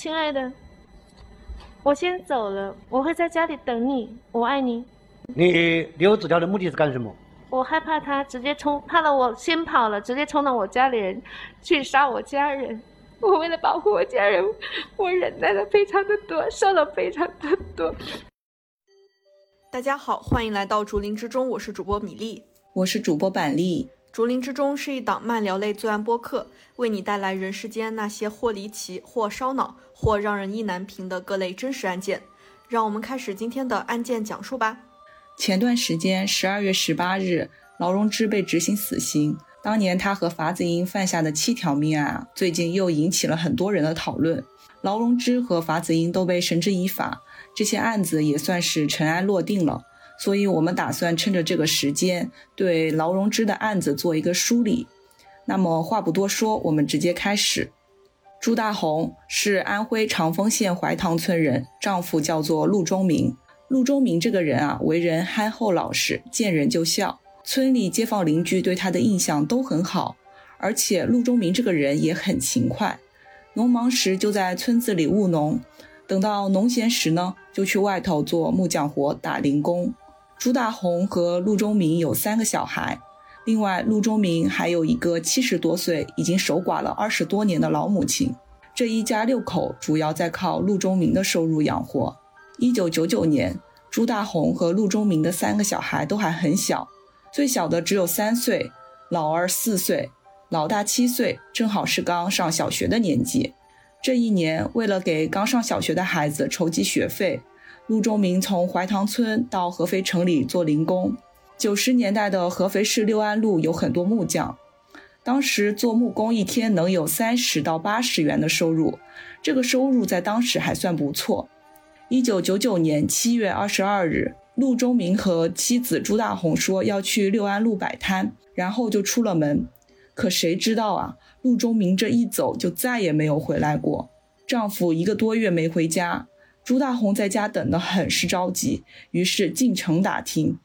亲爱的，我先走了，我会在家里等你，我爱你。你留纸条的目的是干什么？我害怕他直接冲，怕了我先跑了，直接冲到我家里人去杀我家人。我为了保护我家人，我忍耐了非常的多，受了非常的多。大家好，欢迎来到竹林之中，我是主播米粒，我是主播板栗。竹林之中是一档慢聊类罪案播客，为你带来人世间那些或离奇、或烧脑、或让人意难平的各类真实案件。让我们开始今天的案件讲述吧。前段时间，十二月十八日，劳荣枝被执行死刑。当年他和法子英犯下的七条命案啊，最近又引起了很多人的讨论。劳荣枝和法子英都被绳之以法，这些案子也算是尘埃落定了。所以，我们打算趁着这个时间，对劳荣枝的案子做一个梳理。那么，话不多说，我们直接开始。朱大红是安徽长丰县怀塘村人，丈夫叫做陆忠明。陆忠明这个人啊，为人憨厚老实，见人就笑，村里街坊邻居对他的印象都很好。而且，陆忠明这个人也很勤快，农忙时就在村子里务农，等到农闲时呢，就去外头做木匠活、打零工。朱大红和陆忠明有三个小孩，另外陆忠明还有一个七十多岁、已经守寡了二十多年的老母亲。这一家六口主要在靠陆忠明的收入养活。一九九九年，朱大红和陆忠明的三个小孩都还很小，最小的只有三岁，老二四岁，老大七岁，正好是刚上小学的年纪。这一年，为了给刚上小学的孩子筹集学费。陆忠明从怀塘村到合肥城里做零工。九十年代的合肥市六安路有很多木匠，当时做木工一天能有三十到八十元的收入，这个收入在当时还算不错。一九九九年七月二十二日，陆忠明和妻子朱大红说要去六安路摆摊，然后就出了门。可谁知道啊，陆忠明这一走就再也没有回来过。丈夫一个多月没回家。朱大红在家等得很是着急，于是进城打听，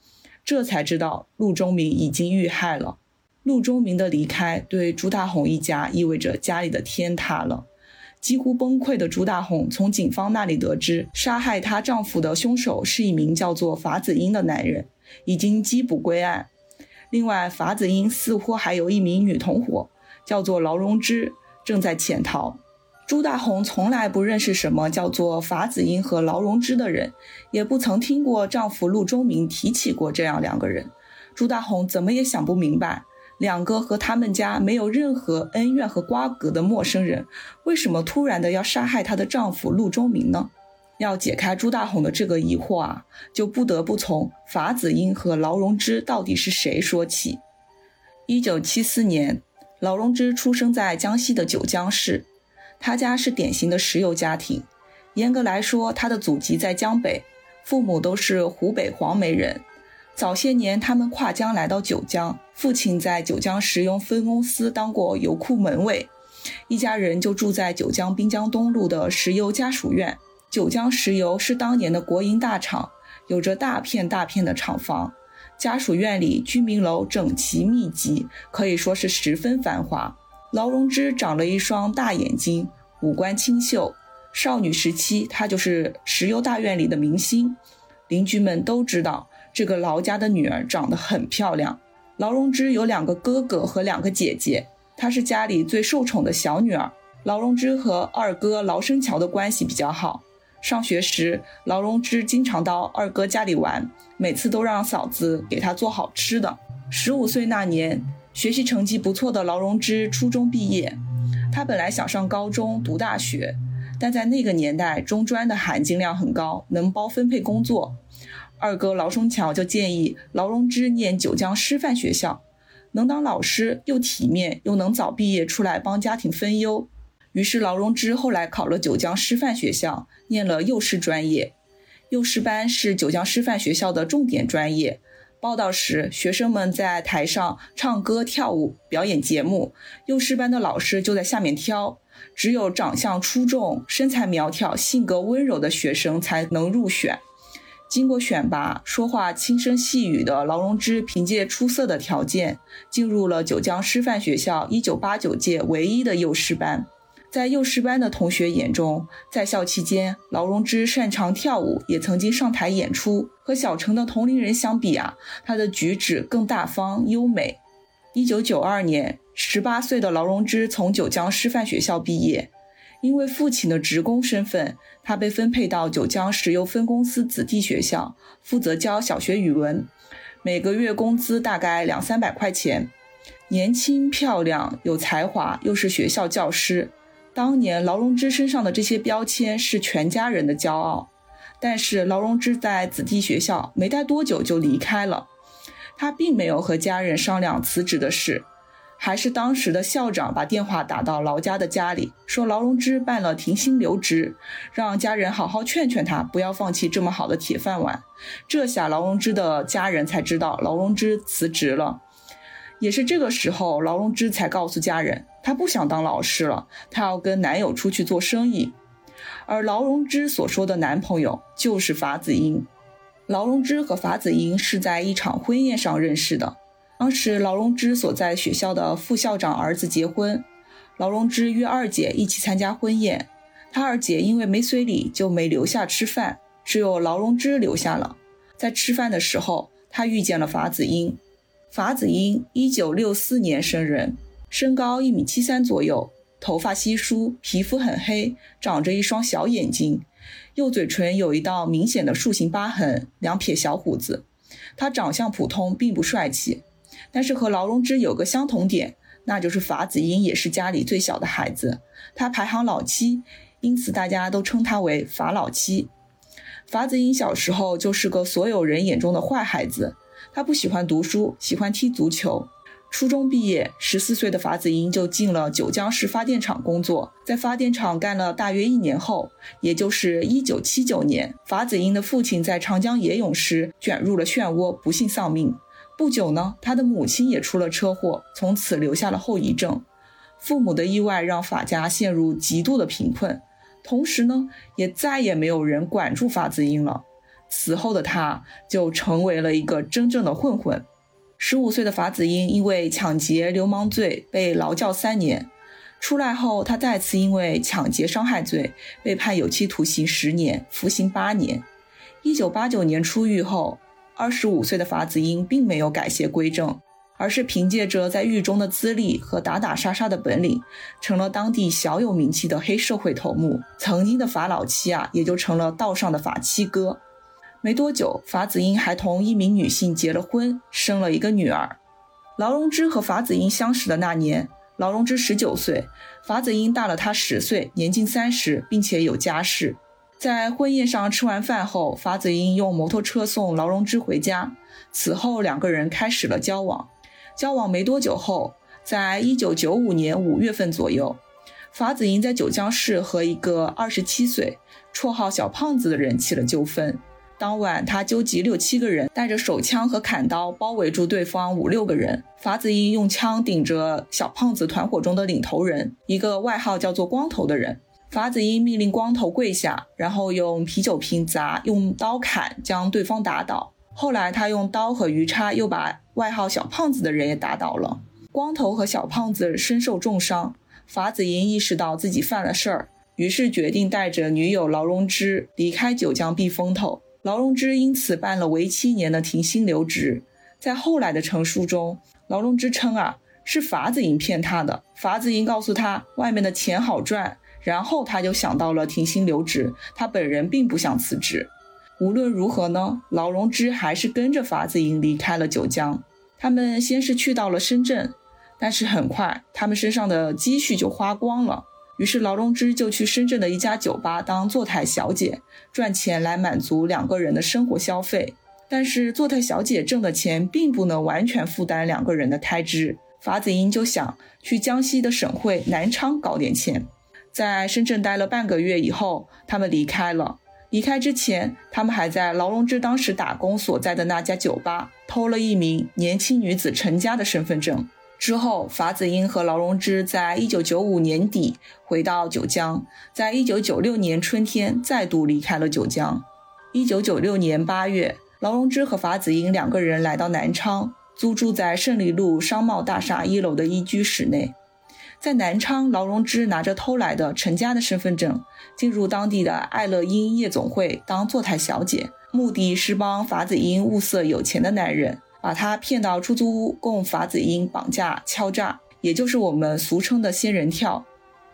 这才知道陆忠明已经遇害了。陆忠明的离开对朱大红一家意味着家里的天塌了。几乎崩溃的朱大红从警方那里得知，杀害她丈夫的凶手是一名叫做法子英的男人，已经缉捕归案。另外，法子英似乎还有一名女同伙，叫做劳荣枝，正在潜逃。朱大红从来不认识什么叫做法子英和劳荣枝的人，也不曾听过丈夫陆忠明提起过这样两个人。朱大红怎么也想不明白，两个和他们家没有任何恩怨和瓜葛的陌生人，为什么突然的要杀害她的丈夫陆忠明呢？要解开朱大红的这个疑惑啊，就不得不从法子英和劳荣枝到底是谁说起。一九七四年，劳荣枝出生在江西的九江市。他家是典型的石油家庭，严格来说，他的祖籍在江北，父母都是湖北黄梅人。早些年，他们跨江来到九江，父亲在九江石油分公司当过油库门卫，一家人就住在九江滨江东路的石油家属院。九江石油是当年的国营大厂，有着大片大片的厂房，家属院里居民楼整齐密集，可以说是十分繁华。劳荣枝长了一双大眼睛，五官清秀。少女时期，她就是石油大院里的明星，邻居们都知道这个劳家的女儿长得很漂亮。劳荣枝有两个哥哥和两个姐姐，她是家里最受宠的小女儿。劳荣枝和二哥劳生桥的关系比较好。上学时，劳荣枝经常到二哥家里玩，每次都让嫂子给他做好吃的。十五岁那年。学习成绩不错的劳荣枝初中毕业，他本来想上高中读大学，但在那个年代，中专的含金量很高，能包分配工作。二哥劳生桥就建议劳荣枝念九江师范学校，能当老师，又体面，又能早毕业出来帮家庭分忧。于是劳荣枝后来考了九江师范学校，念了幼师专业。幼师班是九江师范学校的重点专业。报道时，学生们在台上唱歌跳舞表演节目，幼师班的老师就在下面挑，只有长相出众、身材苗条、性格温柔的学生才能入选。经过选拔，说话轻声细语的劳荣枝凭借出色的条件，进入了九江师范学校1989届唯一的幼师班。在幼师班的同学眼中，在校期间，劳荣枝擅长跳舞，也曾经上台演出。和小城的同龄人相比啊，他的举止更大方优美。一九九二年，十八岁的劳荣枝从九江师范学校毕业，因为父亲的职工身份，他被分配到九江石油分公司子弟学校，负责教小学语文，每个月工资大概两三百块钱。年轻漂亮有才华，又是学校教师。当年劳荣枝身上的这些标签是全家人的骄傲，但是劳荣枝在子弟学校没待多久就离开了。他并没有和家人商量辞职的事，还是当时的校长把电话打到劳家的家里，说劳荣枝办了停薪留职，让家人好好劝劝他，不要放弃这么好的铁饭碗。这下劳荣枝的家人才知道劳荣枝辞职了。也是这个时候，劳荣枝才告诉家人，她不想当老师了，她要跟男友出去做生意。而劳荣枝所说的男朋友就是法子英。劳荣枝和法子英是在一场婚宴上认识的。当时劳荣枝所在学校的副校长儿子结婚，劳荣枝约二姐一起参加婚宴。她二姐因为没随礼，就没留下吃饭，只有劳荣枝留下了。在吃饭的时候，她遇见了法子英。法子英，一九六四年生人，身高一米七三左右，头发稀疏，皮肤很黑，长着一双小眼睛，右嘴唇有一道明显的竖形疤痕，两撇小胡子。他长相普通，并不帅气，但是和劳荣枝有个相同点，那就是法子英也是家里最小的孩子，他排行老七，因此大家都称他为法老七。法子英小时候就是个所有人眼中的坏孩子。他不喜欢读书，喜欢踢足球。初中毕业，十四岁的法子英就进了九江市发电厂工作。在发电厂干了大约一年后，也就是一九七九年，法子英的父亲在长江野泳时卷入了漩涡，不幸丧命。不久呢，他的母亲也出了车祸，从此留下了后遗症。父母的意外让法家陷入极度的贫困，同时呢，也再也没有人管住法子英了。此后的他就成为了一个真正的混混。十五岁的法子英因为抢劫流氓罪被劳教三年，出来后他再次因为抢劫伤害罪被判有期徒刑十年，服刑八年。一九八九年出狱后，二十五岁的法子英并没有改邪归正，而是凭借着在狱中的资历和打打杀杀的本领，成了当地小有名气的黑社会头目。曾经的法老七啊，也就成了道上的法七哥。没多久，法子英还同一名女性结了婚，生了一个女儿。劳荣枝和法子英相识的那年，劳荣枝十九岁，法子英大了他十岁，年近三十，并且有家室。在婚宴上吃完饭后，法子英用摩托车送劳荣枝回家。此后，两个人开始了交往。交往没多久后，在一九九五年五月份左右，法子英在九江市和一个二十七岁、绰号小胖子的人起了纠纷。当晚，他纠集六七个人，带着手枪和砍刀包围住对方五六个人。法子英用枪顶着小胖子团伙中的领头人，一个外号叫做“光头”的人。法子英命令光头跪下，然后用啤酒瓶砸，用刀砍，将对方打倒。后来，他用刀和鱼叉又把外号“小胖子”的人也打倒了。光头和小胖子身受重伤。法子英意识到自己犯了事儿，于是决定带着女友劳荣枝离开九江避风头。劳荣枝因此办了为期一年的停薪留职。在后来的陈述中，劳荣枝称啊是法子英骗他的，法子英告诉他外面的钱好赚，然后他就想到了停薪留职。他本人并不想辞职。无论如何呢，劳荣枝还是跟着法子英离开了九江。他们先是去到了深圳，但是很快他们身上的积蓄就花光了。于是劳荣枝就去深圳的一家酒吧当坐台小姐，赚钱来满足两个人的生活消费。但是坐台小姐挣的钱并不能完全负担两个人的开支。法子英就想去江西的省会南昌搞点钱。在深圳待了半个月以后，他们离开了。离开之前，他们还在劳荣枝当时打工所在的那家酒吧偷了一名年轻女子陈家的身份证。之后，法子英和劳荣枝在一九九五年底回到九江，在一九九六年春天再度离开了九江。一九九六年八月，劳荣枝和法子英两个人来到南昌，租住在胜利路商贸大厦一楼的一居室内。在南昌，劳荣枝拿着偷来的陈家的身份证，进入当地的爱乐英夜总会当坐台小姐，目的是帮法子英物色有钱的男人，把他骗到出租屋供法子英绑架敲诈，也就是我们俗称的仙人跳。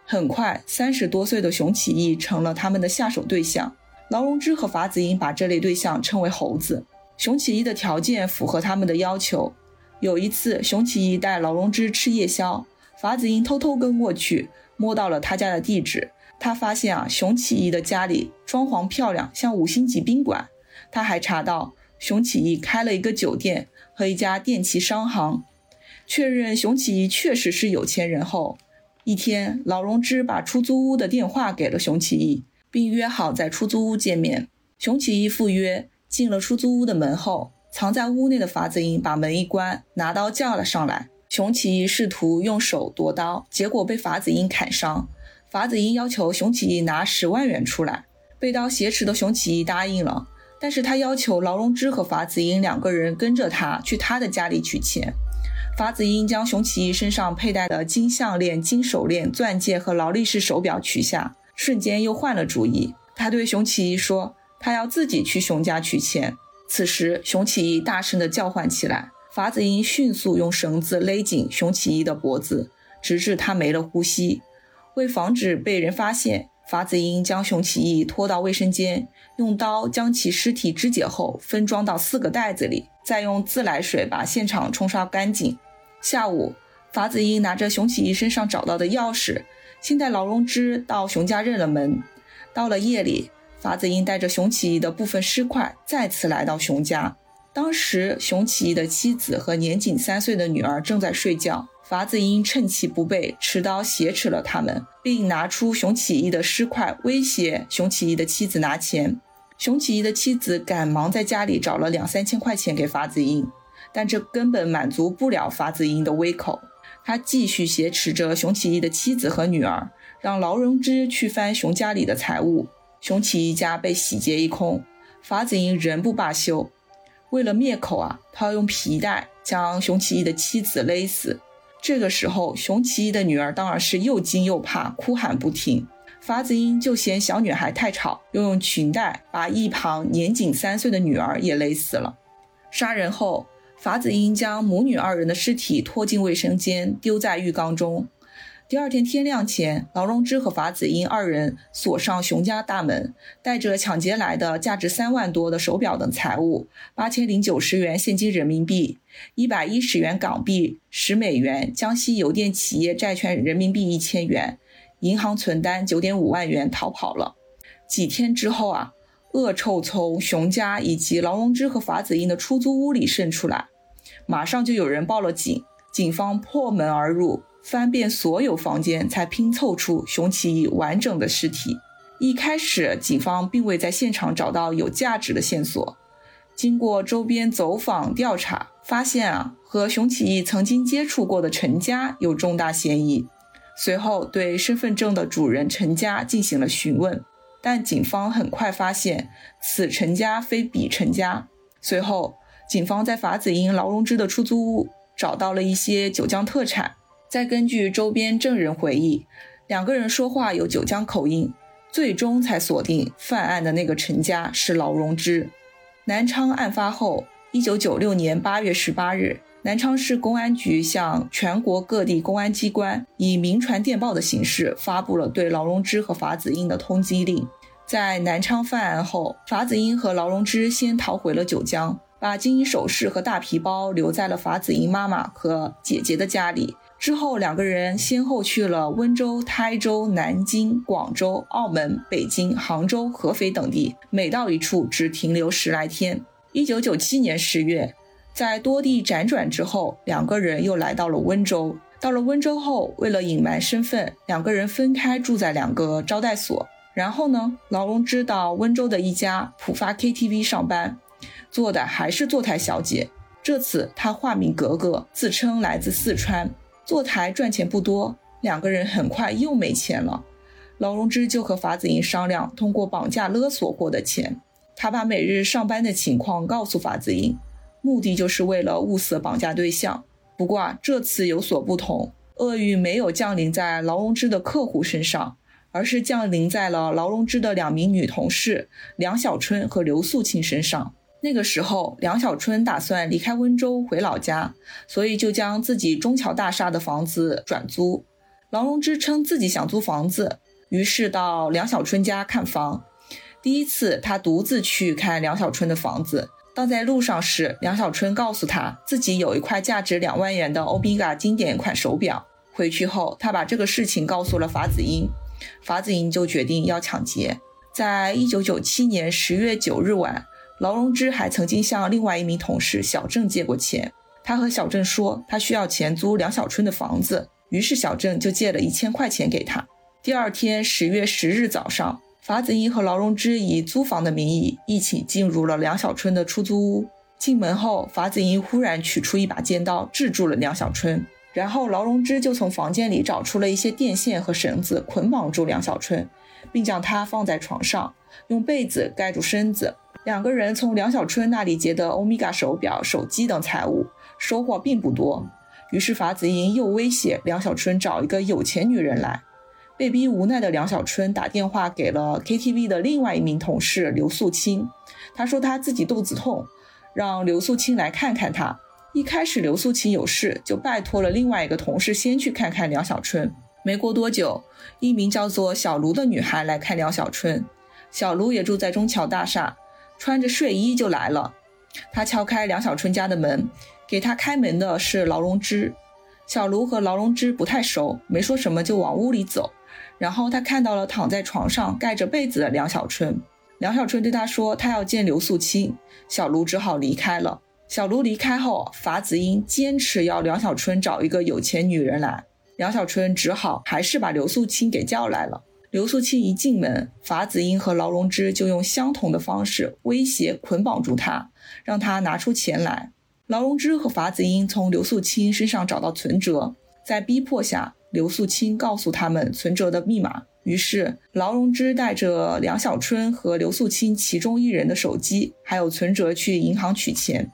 很快，三十多岁的熊起义成了他们的下手对象。劳荣枝和法子英把这类对象称为“猴子”。熊起义的条件符合他们的要求。有一次，熊起义带劳荣枝吃夜宵。法子英偷偷跟过去，摸到了他家的地址。他发现啊，熊起义的家里装潢漂亮，像五星级宾馆。他还查到熊起义开了一个酒店和一家电器商行。确认熊起义确实是有钱人后，一天，老荣枝把出租屋的电话给了熊起义，并约好在出租屋见面。熊起义赴约，进了出租屋的门后，藏在屋内的法子英把门一关，拿刀叫了上来。熊起义试图用手夺刀，结果被法子英砍伤。法子英要求熊起义拿十万元出来，被刀挟持的熊起义答应了，但是他要求劳荣枝和法子英两个人跟着他去他的家里取钱。法子英将熊起义身上佩戴的金项链、金手链、钻戒和劳力士手表取下，瞬间又换了主意。他对熊起义说，他要自己去熊家取钱。此时，熊起义大声地叫唤起来。法子英迅速用绳子勒紧熊起义的脖子，直至他没了呼吸。为防止被人发现，法子英将熊起义拖到卫生间，用刀将其尸体肢解后分装到四个袋子里，再用自来水把现场冲刷干净。下午，法子英拿着熊起义身上找到的钥匙，先带劳荣枝到熊家认了门。到了夜里，法子英带着熊起义的部分尸块再次来到熊家。当时，熊起义的妻子和年仅三岁的女儿正在睡觉。法子英趁其不备，持刀挟持了他们，并拿出熊起义的尸块威胁熊起义的妻子拿钱。熊起义的妻子赶忙在家里找了两三千块钱给法子英，但这根本满足不了法子英的胃口。他继续挟持着熊起义的妻子和女儿，让劳荣枝去翻熊家里的财物。熊起义家被洗劫一空，法子英仍不罢休。为了灭口啊，他要用皮带将熊起义的妻子勒死。这个时候，熊起义的女儿当然是又惊又怕，哭喊不停。法子英就嫌小女孩太吵，又用裙带把一旁年仅三岁的女儿也勒死了。杀人后，法子英将母女二人的尸体拖进卫生间，丢在浴缸中。第二天天亮前，劳荣枝和法子英二人锁上熊家大门，带着抢劫来的价值三万多的手表等财物，八千零九十元现金人民币，一百一十元港币，十美元，江西邮电企业债券人民币一千元，银行存单九点五万元，逃跑了。几天之后啊，恶臭从熊家以及劳荣枝和法子英的出租屋里渗出来，马上就有人报了警，警方破门而入。翻遍所有房间，才拼凑出熊起义完整的尸体。一开始，警方并未在现场找到有价值的线索。经过周边走访调查，发现啊，和熊起义曾经接触过的陈家有重大嫌疑。随后，对身份证的主人陈家进行了询问，但警方很快发现此陈家非彼陈家。随后，警方在法子英、劳荣枝的出租屋找到了一些九江特产。再根据周边证人回忆，两个人说话有九江口音，最终才锁定犯案的那个陈家是劳荣枝。南昌案发后，一九九六年八月十八日，南昌市公安局向全国各地公安机关以明传电报的形式发布了对劳荣枝和法子英的通缉令。在南昌犯案后，法子英和劳荣枝先逃回了九江，把金银首饰和大皮包留在了法子英妈妈和姐姐的家里。之后，两个人先后去了温州、台州、南京、广州、澳门、北京、杭州、合肥等地，每到一处只停留十来天。一九九七年十月，在多地辗转之后，两个人又来到了温州。到了温州后，为了隐瞒身份，两个人分开住在两个招待所。然后呢，劳荣枝到温州的一家浦发 KTV 上班，做的还是坐台小姐。这次她化名格格，自称来自四川。坐台赚钱不多，两个人很快又没钱了。劳荣枝就和法子英商量，通过绑架勒索获得钱。他把每日上班的情况告诉法子英，目的就是为了物色绑架对象。不过啊，这次有所不同，厄运没有降临在劳荣枝的客户身上，而是降临在了劳荣枝的两名女同事梁小春和刘素清身上。那个时候，梁小春打算离开温州回老家，所以就将自己中桥大厦的房子转租。郎荣枝称自己想租房子，于是到梁小春家看房。第一次，他独自去看梁小春的房子。当在路上时，梁小春告诉他自己有一块价值两万元的欧米伽经典款手表。回去后，他把这个事情告诉了法子英，法子英就决定要抢劫。在一九九七年十月九日晚。劳荣枝还曾经向另外一名同事小郑借过钱，他和小郑说他需要钱租梁小春的房子，于是小郑就借了一千块钱给他。第二天十月十日早上，法子英和劳荣枝以租房的名义一起进入了梁小春的出租屋。进门后，法子英忽然取出一把尖刀，制住了梁小春，然后劳荣枝就从房间里找出了一些电线和绳子，捆绑住梁小春，并将他放在床上，用被子盖住身子。两个人从梁小春那里劫得欧米伽手表、手机等财物，收获并不多。于是法子英又威胁梁小春找一个有钱女人来。被逼无奈的梁小春打电话给了 KTV 的另外一名同事刘素清，他说他自己肚子痛，让刘素清来看看他。一开始刘素清有事，就拜托了另外一个同事先去看看梁小春。没过多久，一名叫做小卢的女孩来看梁小春，小卢也住在中桥大厦。穿着睡衣就来了，他敲开梁小春家的门，给他开门的是劳荣枝。小卢和劳荣枝不太熟，没说什么就往屋里走。然后他看到了躺在床上盖着被子的梁小春，梁小春对他说他要见刘素清，小卢只好离开了。小卢离开后，法子英坚持要梁小春找一个有钱女人来，梁小春只好还是把刘素清给叫来了。刘素清一进门，法子英和劳荣枝就用相同的方式威胁、捆绑住他，让他拿出钱来。劳荣枝和法子英从刘素清身上找到存折，在逼迫下，刘素清告诉他们存折的密码。于是，劳荣枝带着梁小春和刘素清其中一人的手机，还有存折去银行取钱。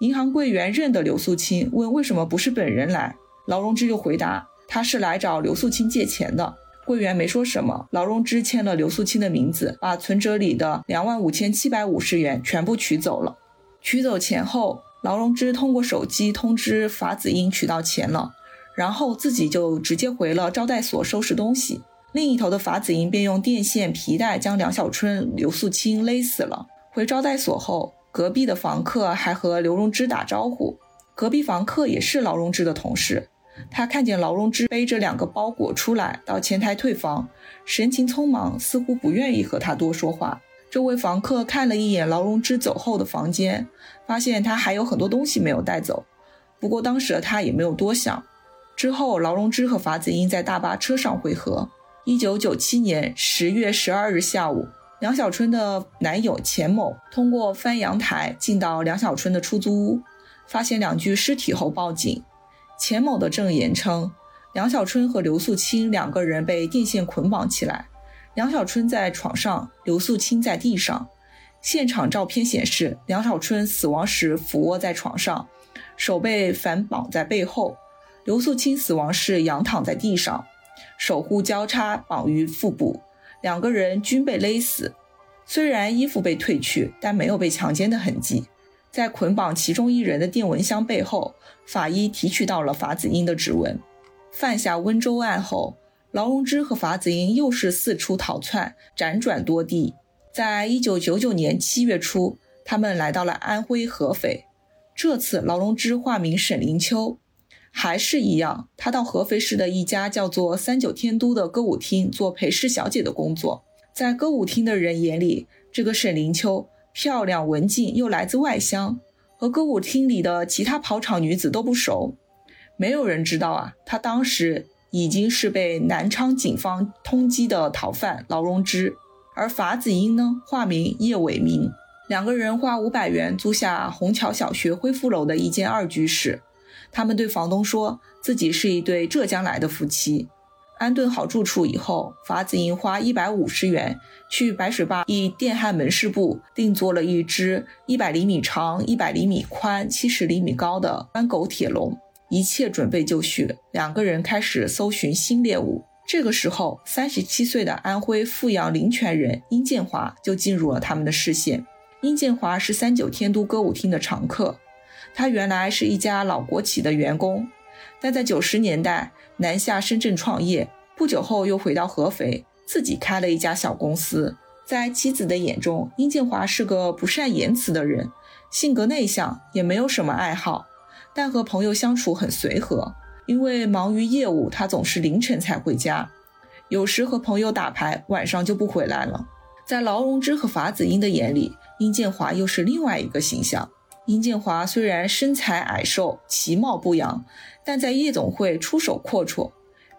银行柜员认得刘素清，问为什么不是本人来。劳荣枝就回答，他是来找刘素清借钱的。柜员没说什么，劳荣枝签了刘素清的名字，把存折里的两万五千七百五十元全部取走了。取走钱后，劳荣枝通过手机通知法子英取到钱了，然后自己就直接回了招待所收拾东西。另一头的法子英便用电线、皮带将梁小春、刘素清勒死了。回招待所后，隔壁的房客还和刘荣枝打招呼，隔壁房客也是劳荣枝的同事。他看见劳荣枝背着两个包裹出来，到前台退房，神情匆忙，似乎不愿意和他多说话。这位房客看了一眼劳荣枝走后的房间，发现他还有很多东西没有带走。不过当时的他也没有多想。之后，劳荣枝和法子英在大巴车上会合。一九九七年十月十二日下午，梁小春的男友钱某通过翻阳台进到梁小春的出租屋，发现两具尸体后报警。钱某的证言称，梁小春和刘素清两个人被电线捆绑起来，梁小春在床上，刘素清在地上。现场照片显示，梁小春死亡时俯卧在床上，手被反绑在背后；刘素清死亡时仰躺在地上，手互交叉绑于腹部，两个人均被勒死。虽然衣服被褪去，但没有被强奸的痕迹。在捆绑其中一人的电蚊香背后，法医提取到了法子英的指纹。犯下温州案后，劳荣枝和法子英又是四处逃窜，辗转多地。在一九九九年七月初，他们来到了安徽合肥。这次，劳荣枝化名沈灵秋，还是一样，他到合肥市的一家叫做“三九天都”的歌舞厅做陪侍小姐的工作。在歌舞厅的人眼里，这个沈灵秋。漂亮、文静，又来自外乡，和歌舞厅里的其他跑场女子都不熟。没有人知道啊，她当时已经是被南昌警方通缉的逃犯劳荣枝。而法子英呢，化名叶伟明，两个人花五百元租下虹桥小学恢复楼的一间二居室。他们对房东说自己是一对浙江来的夫妻。安顿好住处以后，法子英花一百五十元去白水坝一电焊门市部定做了一只一百厘米长、一百厘米宽、七十厘米高的弯狗铁笼，一切准备就绪，两个人开始搜寻新猎物。这个时候，三十七岁的安徽阜阳临泉人殷建华就进入了他们的视线。殷建华是三九天都歌舞厅的常客，他原来是一家老国企的员工，但在九十年代南下深圳创业，不久后又回到合肥，自己开了一家小公司。在妻子的眼中，殷建华是个不善言辞的人，性格内向，也没有什么爱好，但和朋友相处很随和。因为忙于业务，他总是凌晨才回家，有时和朋友打牌，晚上就不回来了。在劳荣枝和法子英的眼里，殷建华又是另外一个形象。殷建华虽然身材矮瘦，其貌不扬，但在夜总会出手阔绰，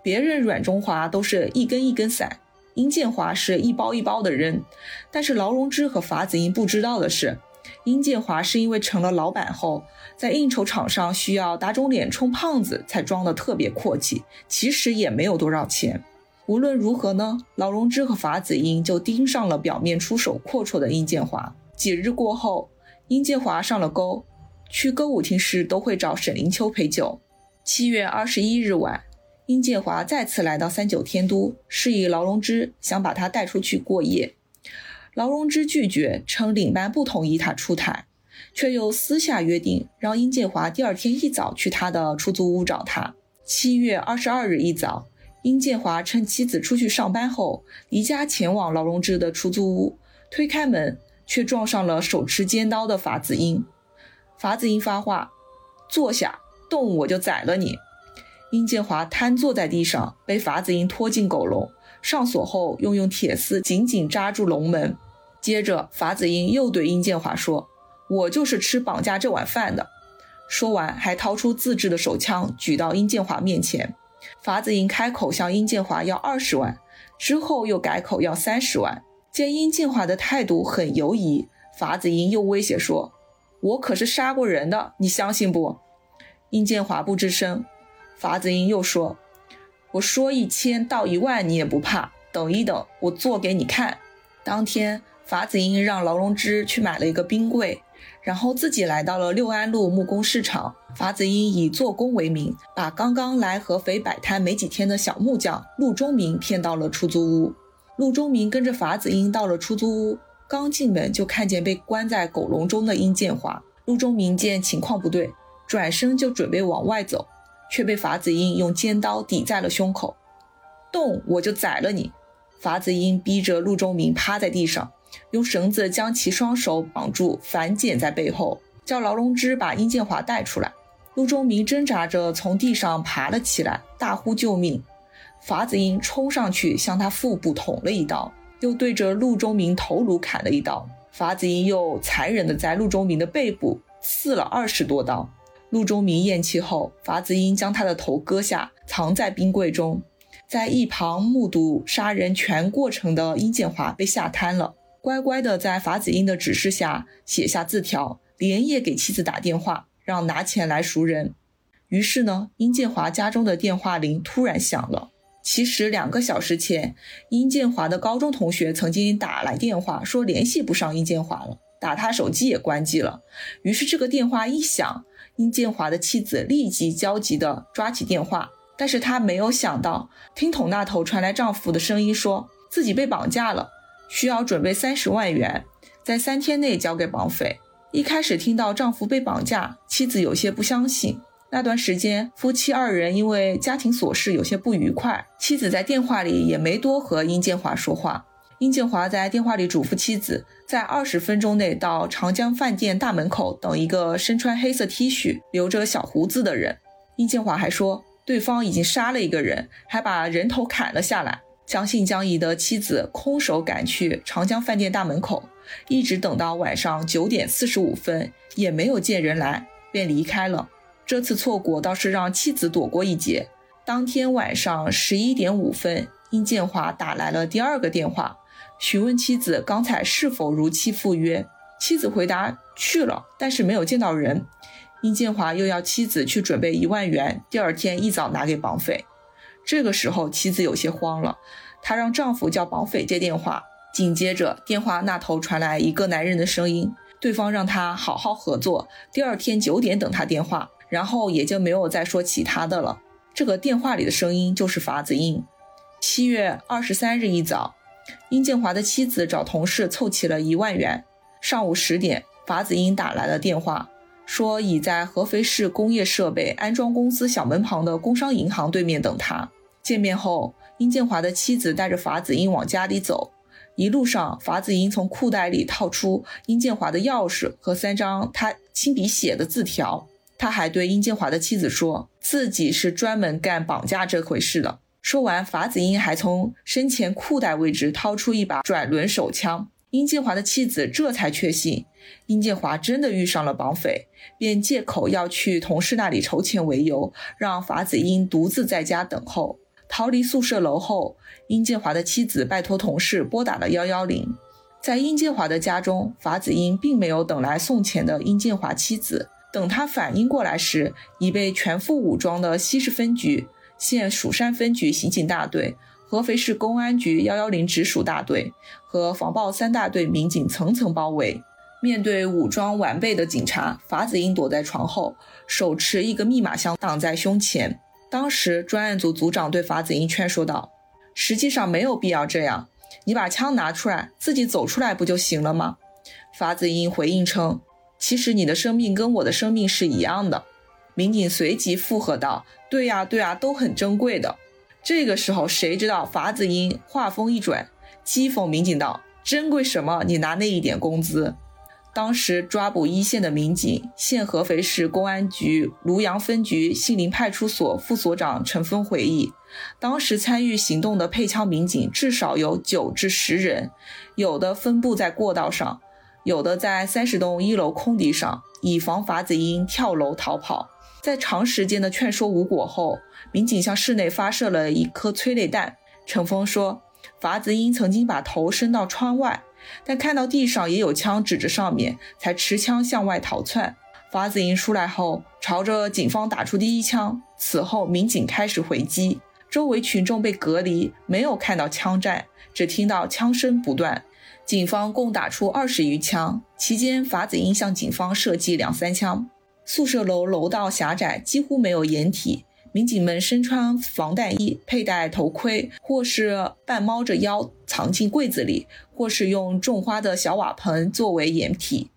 别人软中华都是一根一根散。殷建华是一包一包的扔，但是劳荣枝和法子英不知道的是，殷建华是因为成了老板后，在应酬场上需要打肿脸充胖子，才装的特别阔气，其实也没有多少钱。无论如何呢，劳荣枝和法子英就盯上了表面出手阔绰的殷建华。几日过后，殷建华上了钩，去歌舞厅时都会找沈灵秋陪酒。七月二十一日晚。殷建华再次来到三九天都，示意劳荣枝想把他带出去过夜。劳荣枝拒绝，称领班不同意他出台，却又私下约定让殷建华第二天一早去他的出租屋找他。七月二十二日一早，殷建华趁妻子出去上班后，离家前往劳荣枝的出租屋，推开门，却撞上了手持尖刀的法子英。法子英发话：“坐下，动我就宰了你。”殷建华瘫坐在地上，被法子英拖进狗笼，上锁后又用铁丝紧紧扎住笼门。接着，法子英又对殷建华说：“我就是吃绑架这碗饭的。”说完，还掏出自制的手枪，举到殷建华面前。法子英开口向殷建华要二十万，之后又改口要三十万。见殷建华的态度很犹疑，法子英又威胁说：“我可是杀过人的，你相信不？”殷建华不吱声。法子英又说：“我说一千到一万，你也不怕？等一等，我做给你看。”当天，法子英让劳荣枝去买了一个冰柜，然后自己来到了六安路木工市场。法子英以做工为名，把刚刚来合肥摆摊没几天的小木匠陆忠明骗到了出租屋。陆忠明跟着法子英到了出租屋，刚进门就看见被关在狗笼中的殷建华。陆忠明见情况不对，转身就准备往外走。却被法子英用尖刀抵在了胸口，动我就宰了你！法子英逼着陆中明趴在地上，用绳子将其双手绑住，反剪在背后，叫劳荣枝把殷建华带出来。陆忠明挣扎着从地上爬了起来，大呼救命。法子英冲上去向他腹部捅了一刀，又对着陆忠明头颅砍了一刀。法子英又残忍地在陆忠明的背部刺了二十多刀。陆中明咽气后，法子英将他的头割下，藏在冰柜中。在一旁目睹杀人全过程的殷建华被吓瘫了，乖乖的在法子英的指示下写下字条，连夜给妻子打电话，让拿钱来赎人。于是呢，殷建华家中的电话铃突然响了。其实两个小时前，殷建华的高中同学曾经打来电话说联系不上殷建华了，打他手机也关机了。于是这个电话一响。殷建华的妻子立即焦急地抓起电话，但是她没有想到，听筒那头传来丈夫的声音，说自己被绑架了，需要准备三十万元，在三天内交给绑匪。一开始听到丈夫被绑架，妻子有些不相信。那段时间，夫妻二人因为家庭琐事有些不愉快，妻子在电话里也没多和殷建华说话。殷建华在电话里嘱咐妻子，在二十分钟内到长江饭店大门口等一个身穿黑色 T 恤、留着小胡子的人。殷建华还说，对方已经杀了一个人，还把人头砍了下来。将信将疑的妻子空手赶去长江饭店大门口，一直等到晚上九点四十五分，也没有见人来，便离开了。这次错过倒是让妻子躲过一劫。当天晚上十一点五分，殷建华打来了第二个电话。询问妻子刚才是否如期赴约，妻子回答去了，但是没有见到人。殷建华又要妻子去准备一万元，第二天一早拿给绑匪。这个时候，妻子有些慌了，她让丈夫叫绑匪接电话。紧接着，电话那头传来一个男人的声音，对方让他好好合作，第二天九点等他电话。然后也就没有再说其他的了。这个电话里的声音就是法子英。七月二十三日一早，殷建华的妻子找同事凑齐了一万元。上午十点，法子英打来了电话，说已在合肥市工业设备安装公司小门旁的工商银行对面等他。见面后，殷建华的妻子带着法子英往家里走。一路上，法子英从裤袋里掏出殷建华的钥匙和三张他亲笔写的字条。他还对殷建华的妻子说自己是专门干绑架这回事的。说完，法子英还从身前裤袋位置掏出一把转轮手枪。殷建华的妻子这才确信殷建华真的遇上了绑匪，便借口要去同事那里筹钱为由，让法子英独自在家等候。逃离宿舍楼后，殷建华的妻子拜托同事拨打了幺幺零。在殷建华的家中，法子英并没有等来送钱的殷建华妻子。等他反应过来时，已被全副武装的西市分局、现蜀山分局刑警大队、合肥市公安局幺幺零直属大队和防暴三大队民警层层包围。面对武装完备的警察，法子英躲在床后，手持一个密码箱挡在胸前。当时专案组组长对法子英劝说道：“实际上没有必要这样，你把枪拿出来，自己走出来不就行了吗？”法子英回应称。其实你的生命跟我的生命是一样的，民警随即附和道：“对呀，对呀，都很珍贵的。”这个时候，谁知道法子英话锋一转，讥讽民警道：“珍贵什么？你拿那一点工资？”当时抓捕一线的民警，现合肥市公安局庐阳分局杏林派出所副所长陈峰回忆，当时参与行动的配枪民警至少有九至十人，有的分布在过道上。有的在三十栋一楼空地上，以防法子英跳楼逃跑。在长时间的劝说无果后，民警向室内发射了一颗催泪弹。陈峰说，法子英曾经把头伸到窗外，但看到地上也有枪指着上面，才持枪向外逃窜。法子英出来后，朝着警方打出第一枪。此后，民警开始回击，周围群众被隔离，没有看到枪战，只听到枪声不断。警方共打出二十余枪，期间法子英向警方射击两三枪。宿舍楼楼道狭窄，几乎没有掩体，民警们身穿防弹衣，佩戴头盔，或是半猫着腰藏进柜子里，或是用种花的小瓦盆作为掩体。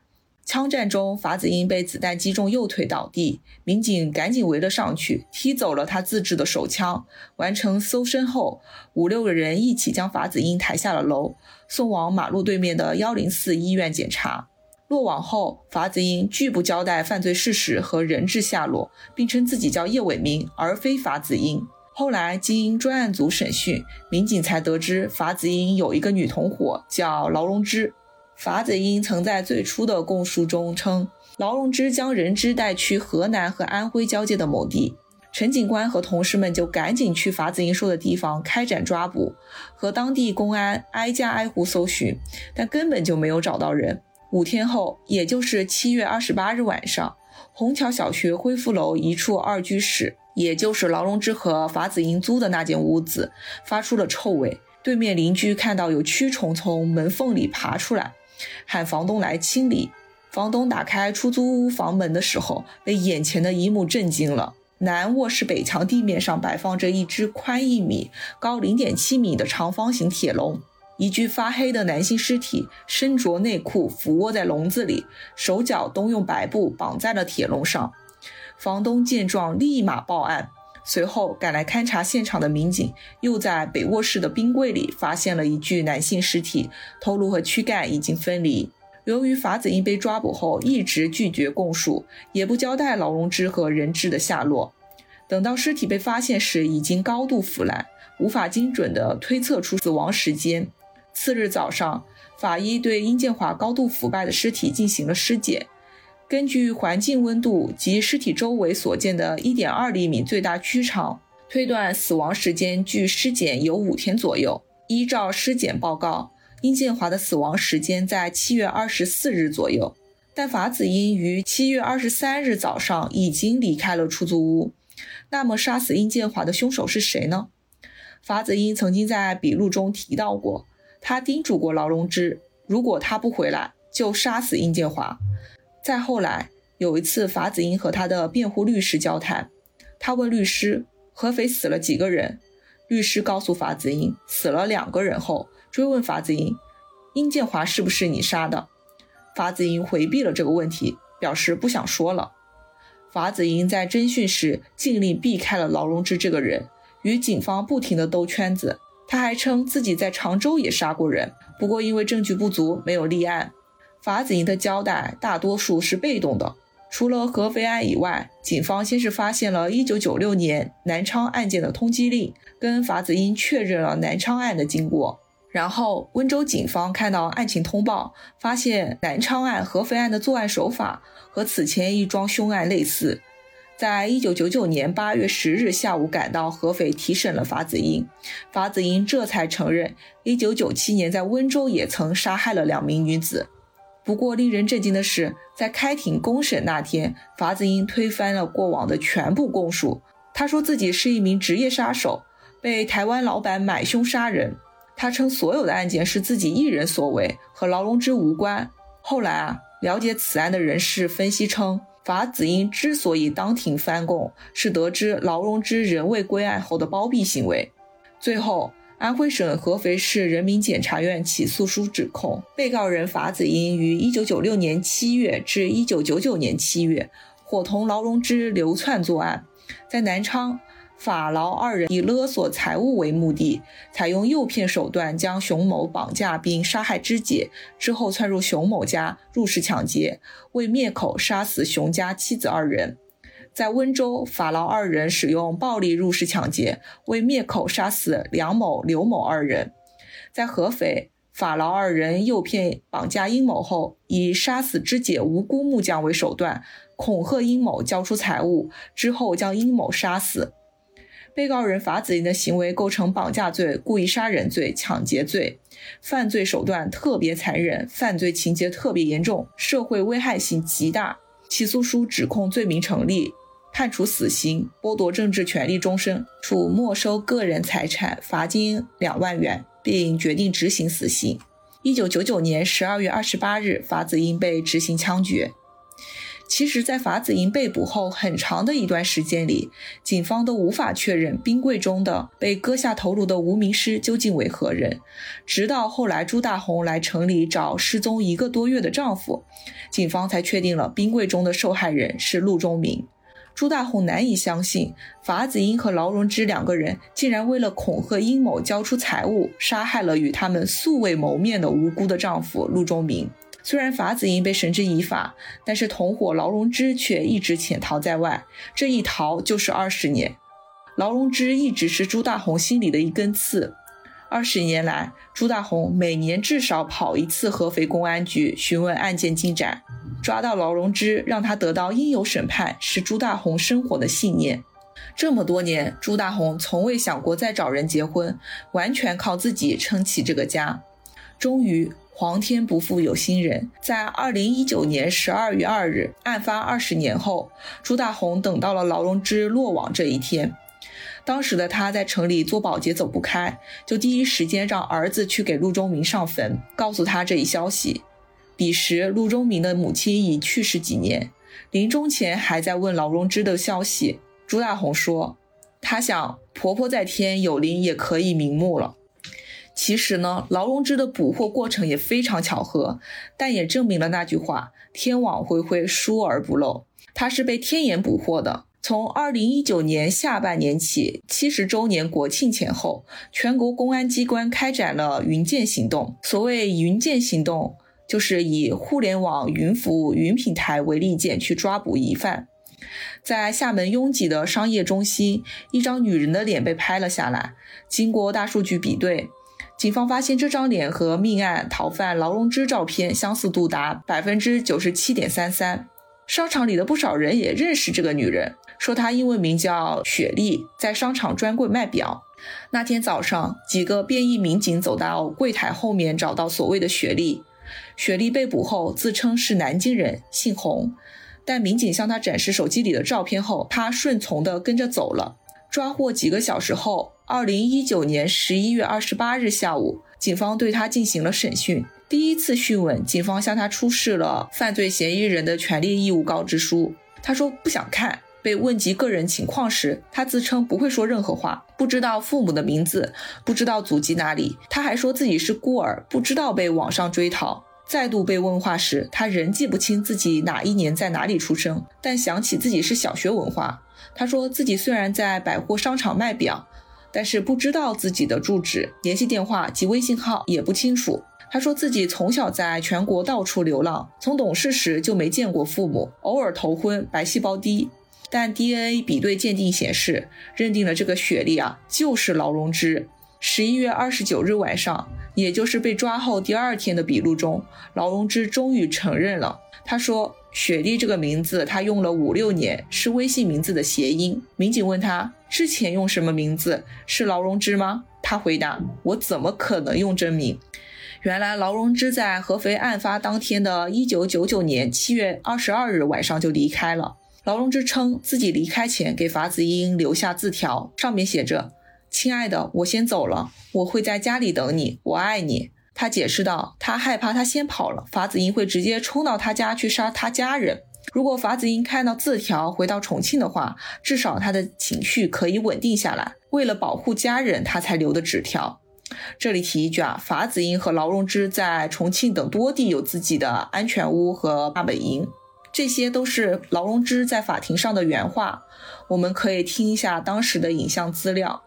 枪战中，法子英被子弹击中右腿倒地，民警赶紧围了上去，踢走了他自制的手枪。完成搜身后，五六个人一起将法子英抬下了楼，送往马路对面的幺零四医院检查。落网后，法子英拒不交代犯罪事实和人质下落，并称自己叫叶伟明，而非法子英。后来经专案组审讯，民警才得知法子英有一个女同伙叫劳荣枝。法子英曾在最初的供述中称，劳荣枝将人质带去河南和安徽交界的某地，陈警官和同事们就赶紧去法子英说的地方开展抓捕，和当地公安挨家挨户搜寻，但根本就没有找到人。五天后，也就是七月二十八日晚上，虹桥小学恢复楼一处二居室，也就是劳荣枝和法子英租的那间屋子，发出了臭味。对面邻居看到有蛆虫从门缝里爬出来。喊房东来清理。房东打开出租屋房门的时候，被眼前的一幕震惊了。南卧室北墙地面上摆放着一只宽一米、高零点七米的长方形铁笼，一具发黑的男性尸体身着内裤俯卧在笼子里，手脚都用白布绑在了铁笼上。房东见状立马报案。随后赶来勘察现场的民警，又在北卧室的冰柜里发现了一具男性尸体，头颅和躯干已经分离。由于法子英被抓捕后一直拒绝供述，也不交代劳荣枝和人质的下落，等到尸体被发现时，已经高度腐烂，无法精准地推测出死亡时间。次日早上，法医对殷建华高度腐败的尸体进行了尸检。根据环境温度及尸体周围所见的1.2厘米最大躯长，推断死亡时间距尸检有五天左右。依照尸检报告，殷建华的死亡时间在7月24日左右，但法子英于7月23日早上已经离开了出租屋。那么，杀死殷建华的凶手是谁呢？法子英曾经在笔录中提到过，他叮嘱过劳荣枝，如果他不回来，就杀死殷建华。再后来，有一次，法子英和他的辩护律师交谈，他问律师：“合肥死了几个人？”律师告诉法子英：“死了两个人。”后追问法子英：“殷建华是不是你杀的？”法子英回避了这个问题，表示不想说了。法子英在侦讯时尽力避开了劳荣枝这个人，与警方不停地兜圈子。他还称自己在常州也杀过人，不过因为证据不足，没有立案。法子英的交代大多数是被动的，除了合肥案以外，警方先是发现了1996年南昌案件的通缉令，跟法子英确认了南昌案的经过。然后温州警方看到案情通报，发现南昌案、合肥案的作案手法和此前一桩凶案类似。在一九九九年八月十日下午赶到合肥提审了法子英，法子英这才承认一九九七年在温州也曾杀害了两名女子。不过令人震惊的是，在开庭公审那天，法子英推翻了过往的全部供述。他说自己是一名职业杀手，被台湾老板买凶杀人。他称所有的案件是自己一人所为，和劳荣枝无关。后来啊，了解此案的人士分析称。法子英之所以当庭翻供，是得知劳荣枝仍未归案后的包庇行为。最后，安徽省合肥市人民检察院起诉书指控，被告人法子英于一九九六年七月至一九九九年七月，伙同劳荣枝流窜作案，在南昌。法劳二人以勒索财物为目的，采用诱骗手段将熊某绑架并杀害肢解，之后窜入熊某家入室抢劫，为灭口杀死熊家妻子二人。在温州，法劳二人使用暴力入室抢劫，为灭口杀死梁某、刘某二人。在合肥，法劳二人诱骗绑架殷某后，以杀死肢解无辜木匠为手段，恐吓殷某交出财物，之后将殷某杀死。被告人法子英的行为构成绑架罪、故意杀人罪、抢劫罪，犯罪手段特别残忍，犯罪情节特别严重，社会危害性极大。起诉书指控罪名成立，判处死刑，剥夺政治权利终身，处没收个人财产，罚金两万元，并决定执行死刑。一九九九年十二月二十八日，法子英被执行枪决。其实，在法子英被捕后很长的一段时间里，警方都无法确认冰柜中的被割下头颅的无名尸究竟为何人。直到后来朱大红来城里找失踪一个多月的丈夫，警方才确定了冰柜中的受害人是陆忠明。朱大红难以相信，法子英和劳荣枝两个人竟然为了恐吓殷某交出财物，杀害了与他们素未谋面的无辜的丈夫陆忠明。虽然法子英被绳之以法，但是同伙劳荣枝却一直潜逃在外，这一逃就是二十年。劳荣枝一直是朱大红心里的一根刺。二十年来，朱大红每年至少跑一次合肥公安局询问案件进展。抓到劳荣枝，让他得到应有审判，是朱大红生活的信念。这么多年，朱大红从未想过再找人结婚，完全靠自己撑起这个家。终于。皇天不负有心人，在二零一九年十二月二日，案发二十年后，朱大红等到了劳荣枝落网这一天。当时的他在城里做保洁走不开，就第一时间让儿子去给陆忠明上坟，告诉他这一消息。彼时，陆忠明的母亲已去世几年，临终前还在问劳荣枝的消息。朱大红说：“他想婆婆在天，有灵也可以瞑目了。”其实呢，劳荣枝的捕获过程也非常巧合，但也证明了那句话：天网恢恢，疏而不漏。他是被天眼捕获的。从二零一九年下半年起，七十周年国庆前后，全国公安机关开展了“云剑行动”。所谓“云剑行动”，就是以互联网云服务、云平台为利剑去抓捕疑犯。在厦门拥挤的商业中心，一张女人的脸被拍了下来，经过大数据比对。警方发现这张脸和命案逃犯劳荣枝照片相似度达百分之九十七点三三。商场里的不少人也认识这个女人，说她英文名叫雪莉，在商场专柜卖表。那天早上，几个便衣民警走到柜台后面，找到所谓的雪莉。雪莉被捕后自称是南京人，姓洪，但民警向她展示手机里的照片后，她顺从地跟着走了。抓获几个小时后。二零一九年十一月二十八日下午，警方对他进行了审讯。第一次讯问，警方向他出示了犯罪嫌疑人的权利义务告知书。他说不想看。被问及个人情况时，他自称不会说任何话，不知道父母的名字，不知道祖籍哪里。他还说自己是孤儿，不知道被网上追讨。再度被问话时，他仍记不清自己哪一年在哪里出生，但想起自己是小学文化。他说自己虽然在百货商场卖表，但是不知道自己的住址、联系电话及微信号也不清楚。他说自己从小在全国到处流浪，从懂事时就没见过父母，偶尔头昏，白细胞低。但 DNA 比对鉴定显示，认定了这个雪莉啊就是劳荣枝。十一月二十九日晚上，也就是被抓后第二天的笔录中，劳荣枝终于承认了。他说：“雪莉这个名字他用了五六年，是微信名字的谐音。”民警问他之前用什么名字？是劳荣枝吗？他回答：“我怎么可能用真名？”原来劳荣枝在合肥案发当天的一九九九年七月二十二日晚上就离开了。劳荣枝称自己离开前给法子英留下字条，上面写着：“亲爱的，我先走了，我会在家里等你，我爱你。”他解释道：“他害怕他先跑了，法子英会直接冲到他家去杀他家人。如果法子英看到字条回到重庆的话，至少他的情绪可以稳定下来。为了保护家人，他才留的纸条。”这里提一句啊，法子英和劳荣枝在重庆等多地有自己的安全屋和大本营。这些都是劳荣枝在法庭上的原话，我们可以听一下当时的影像资料。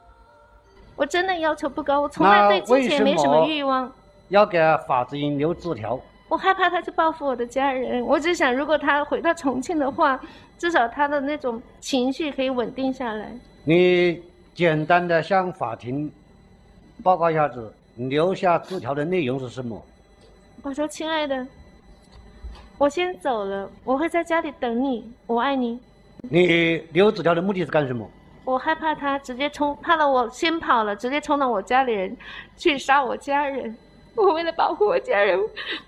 我真的要求不高，我从来对金钱没什么欲望。要给法子英留字条？我害怕他去报复我的家人。我只想，如果他回到重庆的话，至少他的那种情绪可以稳定下来。你简单的向法庭报告一下子，留下字条的内容是什么？我说，亲爱的。我先走了，我会在家里等你，我爱你。你留纸条的目的是干什么？我害怕他直接冲，怕了我先跑了，直接冲到我家里人去杀我家人。我为了保护我家人，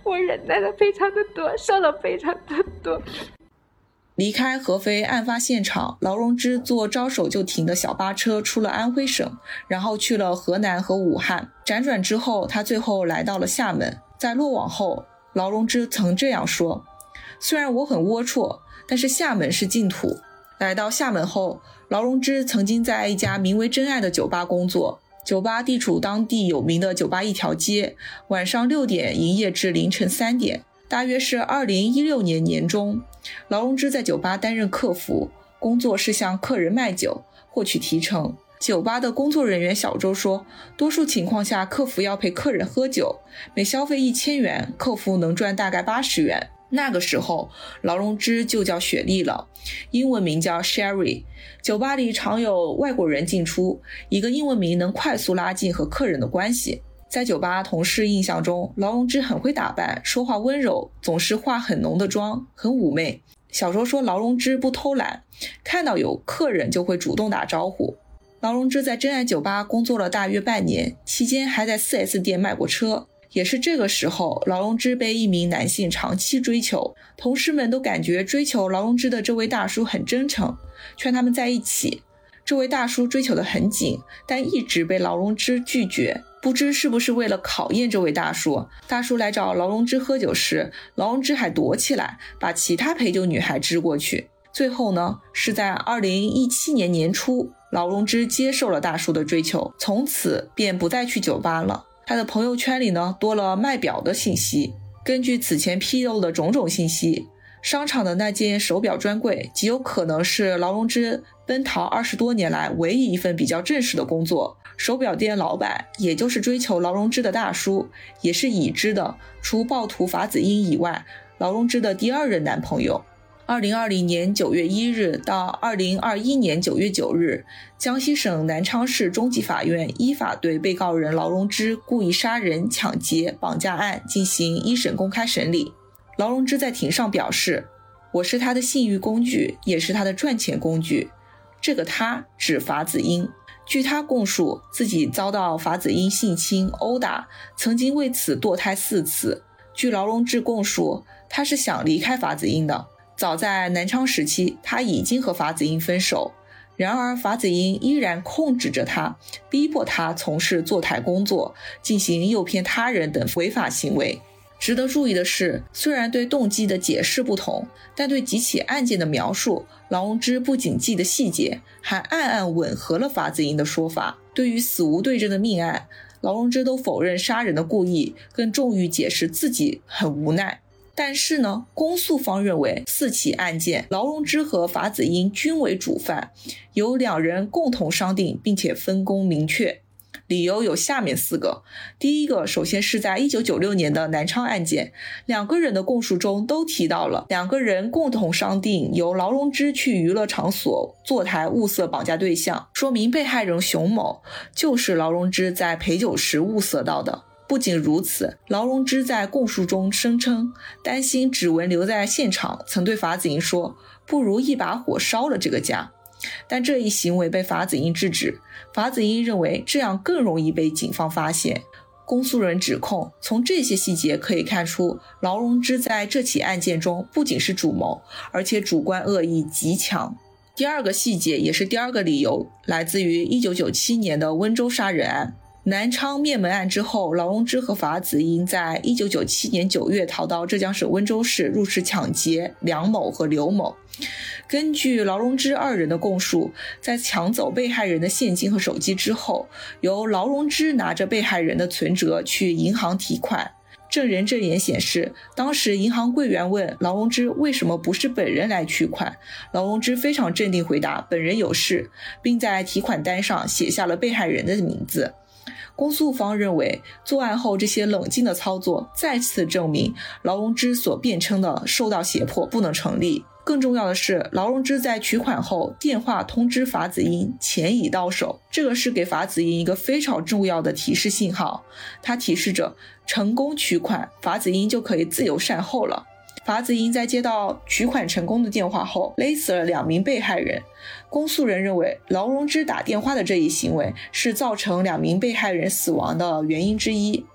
我忍耐了非常的多，受了非常的多。离开合肥案发现场，劳荣枝坐招手就停的小巴车出了安徽省，然后去了河南和武汉。辗转之后，他最后来到了厦门。在落网后。劳荣枝曾这样说：“虽然我很龌龊，但是厦门是净土。”来到厦门后，劳荣枝曾经在一家名为“真爱”的酒吧工作。酒吧地处当地有名的酒吧一条街，晚上六点营业至凌晨三点。大约是二零一六年年中，劳荣枝在酒吧担任客服，工作是向客人卖酒，获取提成。酒吧的工作人员小周说，多数情况下，客服要陪客人喝酒，每消费一千元，客服能赚大概八十元。那个时候，劳荣枝就叫雪莉了，英文名叫 Sherry。酒吧里常有外国人进出，一个英文名能快速拉近和客人的关系。在酒吧同事印象中，劳荣枝很会打扮，说话温柔，总是化很浓的妆，很妩媚。小周说，劳荣枝不偷懒，看到有客人就会主动打招呼。劳荣枝在真爱酒吧工作了大约半年，期间还在 4S 店卖过车。也是这个时候，劳荣枝被一名男性长期追求，同事们都感觉追求劳荣枝的这位大叔很真诚，劝他们在一起。这位大叔追求的很紧，但一直被劳荣枝拒绝。不知是不是为了考验这位大叔，大叔来找劳荣枝喝酒时，劳荣枝还躲起来，把其他陪酒女孩支过去。最后呢，是在二零一七年年初。劳荣枝接受了大叔的追求，从此便不再去酒吧了。他的朋友圈里呢，多了卖表的信息。根据此前披露的种种信息，商场的那间手表专柜极有可能是劳荣枝奔逃二十多年来唯一一份比较正式的工作。手表店老板，也就是追求劳荣枝的大叔，也是已知的除暴徒法子英以外，劳荣枝的第二任男朋友。二零二零年九月一日到二零二一年九月九日，江西省南昌市中级法院依法对被告人劳荣枝故意杀人、抢劫、绑架案进行一审公开审理。劳荣枝在庭上表示：“我是他的性欲工具，也是他的赚钱工具。”这个他指法子英。据他供述，自己遭到法子英性侵、殴打，曾经为此堕胎四次。据劳荣枝供述，他是想离开法子英的。早在南昌时期，他已经和法子英分手，然而法子英依然控制着他，逼迫他从事坐台工作，进行诱骗他人等违法行为。值得注意的是，虽然对动机的解释不同，但对几起案件的描述，劳荣枝不仅记得细节，还暗暗吻合了法子英的说法。对于死无对证的命案，劳荣枝都否认杀人的故意，更重于解释自己很无奈。但是呢，公诉方认为四起案件，劳荣枝和法子英均为主犯，由两人共同商定，并且分工明确。理由有下面四个。第一个，首先是在一九九六年的南昌案件，两个人的供述中都提到了两个人共同商定由劳荣枝去娱乐场所坐台物色绑架对象，说明被害人熊某就是劳荣枝在陪酒时物色到的。不仅如此，劳荣枝在供述中声称，担心指纹留在现场，曾对法子英说：“不如一把火烧了这个家。”但这一行为被法子英制止。法子英认为这样更容易被警方发现。公诉人指控，从这些细节可以看出，劳荣枝在这起案件中不仅是主谋，而且主观恶意极强。第二个细节也是第二个理由，来自于1997年的温州杀人案。南昌灭门案之后，劳荣枝和法子英在1997年9月逃到浙江省温州市，入室抢劫梁某和刘某。根据劳荣枝二人的供述，在抢走被害人的现金和手机之后，由劳荣枝拿着被害人的存折去银行提款。证人证言显示，当时银行柜员问劳荣枝为什么不是本人来取款，劳荣枝非常镇定回答本人有事，并在提款单上写下了被害人的名字。公诉方认为，作案后这些冷静的操作再次证明劳荣枝所辩称的受到胁迫不能成立。更重要的是，劳荣枝在取款后电话通知法子英钱已到手，这个是给法子英一个非常重要的提示信号，它提示着成功取款，法子英就可以自由善后了。法子英在接到取款成功的电话后，勒死了两名被害人。公诉人认为，劳荣枝打电话的这一行为是造成两名被害人死亡的原因之一。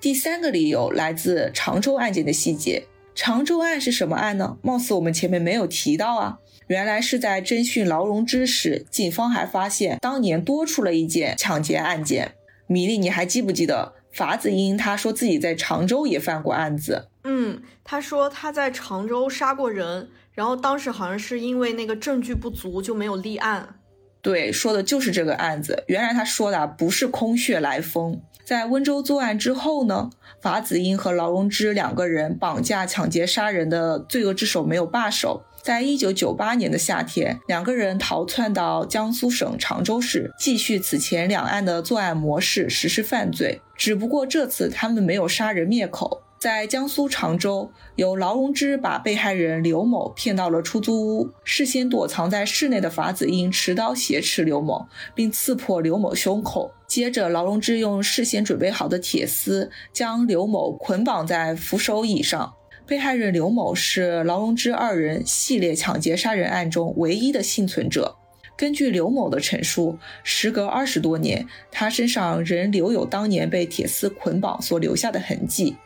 第三个理由来自常州案件的细节。常州案是什么案呢？貌似我们前面没有提到啊。原来是在侦讯劳荣枝时，警方还发现当年多出了一件抢劫案件。米粒，你还记不记得法子英他说自己在常州也犯过案子？嗯，他说他在常州杀过人，然后当时好像是因为那个证据不足就没有立案。对，说的就是这个案子。原来他说的不是空穴来风。在温州作案之后呢，法子英和劳荣枝两个人绑架、抢劫、杀人的罪恶之手没有罢手。在一九九八年的夏天，两个人逃窜到江苏省常州市，继续此前两案的作案模式实施犯罪。只不过这次他们没有杀人灭口。在江苏常州，由劳荣枝把被害人刘某骗到了出租屋，事先躲藏在室内的法子英持刀挟持刘某，并刺破刘某胸口。接着，劳荣枝用事先准备好的铁丝将刘某捆绑在扶手椅上。被害人刘某是劳荣枝二人系列抢劫杀人案中唯一的幸存者。根据刘某的陈述，时隔二十多年，他身上仍留有当年被铁丝捆绑所留下的痕迹。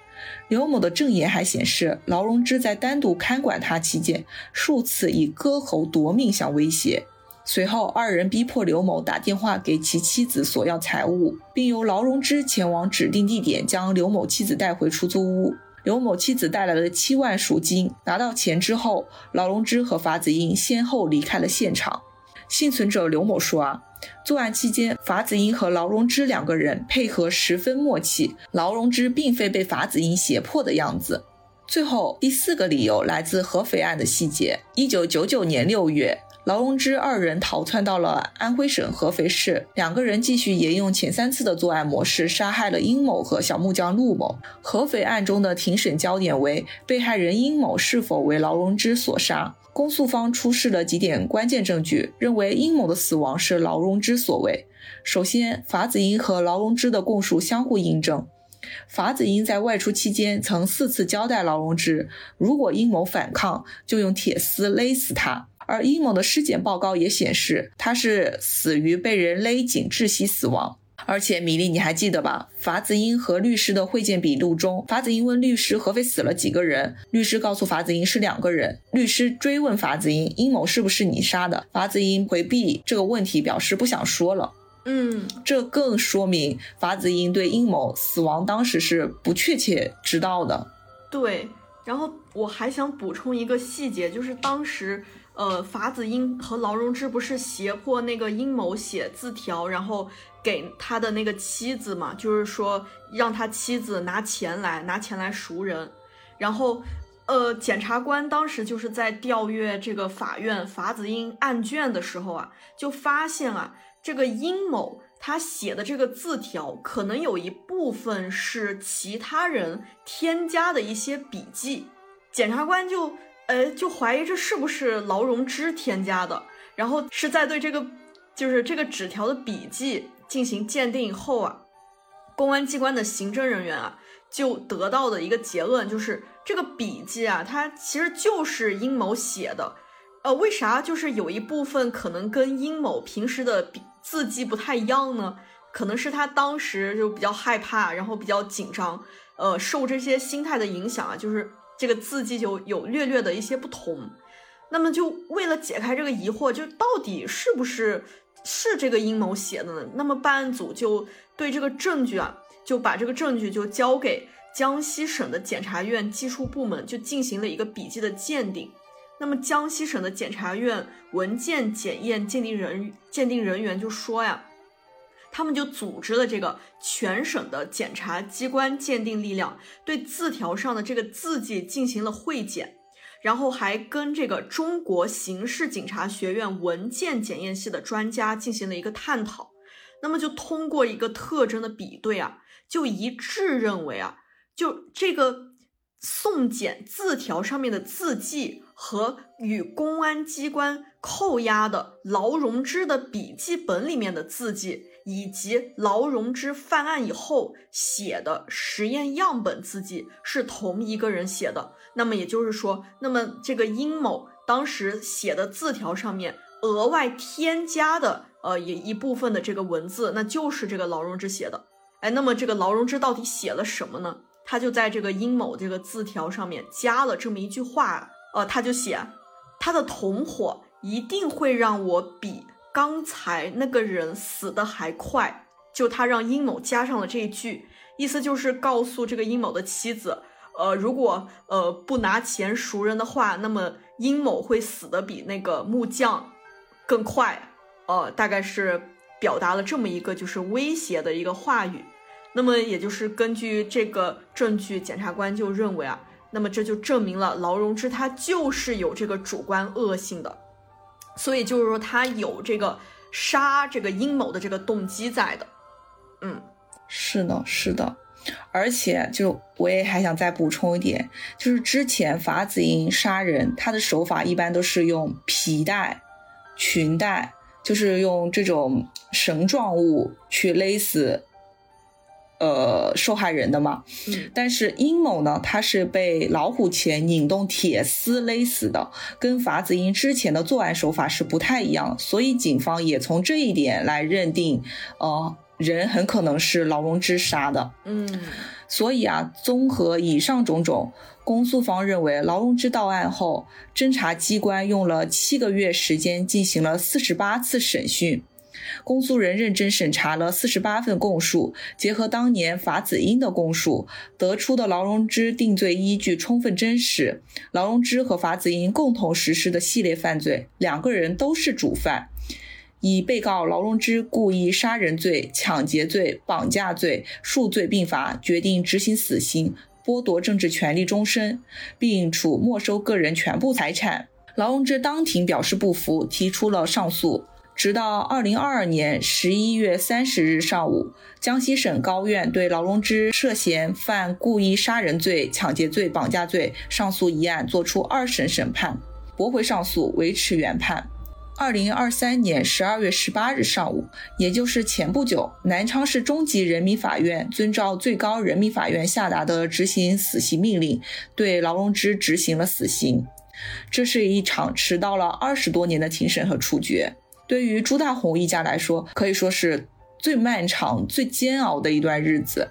刘某的证言还显示，劳荣枝在单独看管他期间，数次以割喉夺命相威胁。随后，二人逼迫刘某打电话给其妻子索要财物，并由劳荣枝前往指定地点将刘某妻子带回出租屋。刘某妻子带来了七万赎金，拿到钱之后，劳荣枝和法子英先后离开了现场。幸存者刘某说：“啊。”作案期间，法子英和劳荣枝两个人配合十分默契，劳荣枝并非被法子英胁迫的样子。最后，第四个理由来自合肥案的细节。一九九九年六月，劳荣枝二人逃窜到了安徽省合肥市，两个人继续沿用前三次的作案模式，杀害了殷某和小木匠陆某。合肥案中的庭审焦点为被害人殷某是否为劳荣枝所杀。公诉方出示了几点关键证据，认为殷某的死亡是劳荣枝所为。首先，法子英和劳荣枝的供述相互印证。法子英在外出期间曾四次交代劳荣枝，如果殷某反抗，就用铁丝勒死他。而殷某的尸检报告也显示，他是死于被人勒颈窒息死亡。而且，米粒，你还记得吧？法子英和律师的会见笔录中，法子英问律师合肥死了几个人，律师告诉法子英是两个人。律师追问法子英，殷某是不是你杀的？法子英回避这个问题，表示不想说了。嗯，这更说明法子英对殷某死亡当时是不确切知道的。对，然后我还想补充一个细节，就是当时，呃，法子英和劳荣枝不是胁迫那个阴谋写字条，然后给他的那个妻子嘛，就是说让他妻子拿钱来，拿钱来赎人，然后，呃，检察官当时就是在调阅这个法院法子英案卷的时候啊，就发现啊，这个殷某。他写的这个字条，可能有一部分是其他人添加的一些笔记，检察官就，呃，就怀疑这是不是劳荣枝添加的，然后是在对这个，就是这个纸条的笔迹进行鉴定以后啊，公安机关的刑侦人员啊，就得到的一个结论就是，这个笔记啊，它其实就是殷某写的，呃，为啥？就是有一部分可能跟殷某平时的笔。字迹不太一样呢，可能是他当时就比较害怕，然后比较紧张，呃，受这些心态的影响啊，就是这个字迹就有略略的一些不同。那么就为了解开这个疑惑，就到底是不是是这个阴谋写的呢？那么办案组就对这个证据啊，就把这个证据就交给江西省的检察院技术部门，就进行了一个笔迹的鉴定。那么江西省的检察院文件检验鉴定人鉴定人员就说呀，他们就组织了这个全省的检察机关鉴定力量，对字条上的这个字迹进行了会检，然后还跟这个中国刑事警察学院文件检验系的专家进行了一个探讨。那么就通过一个特征的比对啊，就一致认为啊，就这个送检字条上面的字迹。和与公安机关扣押的劳荣枝的笔记本里面的字迹，以及劳荣枝犯案以后写的实验样本字迹是同一个人写的。那么也就是说，那么这个殷某当时写的字条上面额外添加的呃一一部分的这个文字，那就是这个劳荣枝写的。哎，那么这个劳荣枝到底写了什么呢？他就在这个殷某这个字条上面加了这么一句话。呃，他就写，他的同伙一定会让我比刚才那个人死的还快。就他让殷某加上了这一句，意思就是告诉这个殷某的妻子，呃，如果呃不拿钱赎人的话，那么殷某会死的比那个木匠更快。呃，大概是表达了这么一个就是威胁的一个话语。那么也就是根据这个证据，检察官就认为啊。那么这就证明了劳荣枝他就是有这个主观恶性的，所以就是说他有这个杀这个阴谋的这个动机在的。嗯，是的，是的，而且就我也还想再补充一点，就是之前法子英杀人，他的手法一般都是用皮带、裙带，就是用这种绳状物去勒死。呃，受害人的嘛，但是殷某呢，他是被老虎钳拧动铁丝勒死的，跟法子英之前的作案手法是不太一样，所以警方也从这一点来认定，呃，人很可能是劳荣枝杀的。嗯，所以啊，综合以上种种，公诉方认为劳荣枝到案后，侦查机关用了七个月时间进行了四十八次审讯。公诉人认真审查了四十八份供述，结合当年法子英的供述，得出的劳荣枝定罪依据充分真实。劳荣枝和法子英共同实施的系列犯罪，两个人都是主犯。以被告劳荣枝故意杀人罪、抢劫罪、绑架罪数罪并罚，决定执行死刑，剥夺政治权利终身，并处没收个人全部财产。劳荣枝当庭表示不服，提出了上诉。直到二零二二年十一月三十日上午，江西省高院对劳荣枝涉嫌犯故意杀人罪、抢劫罪、绑架罪上诉一案作出二审审判，驳回上诉，维持原判。二零二三年十二月十八日上午，也就是前不久，南昌市中级人民法院遵照最高人民法院下达的执行死刑命令，对劳荣枝执行了死刑。这是一场迟到了二十多年的庭审和处决。对于朱大红一家来说，可以说是最漫长、最煎熬的一段日子。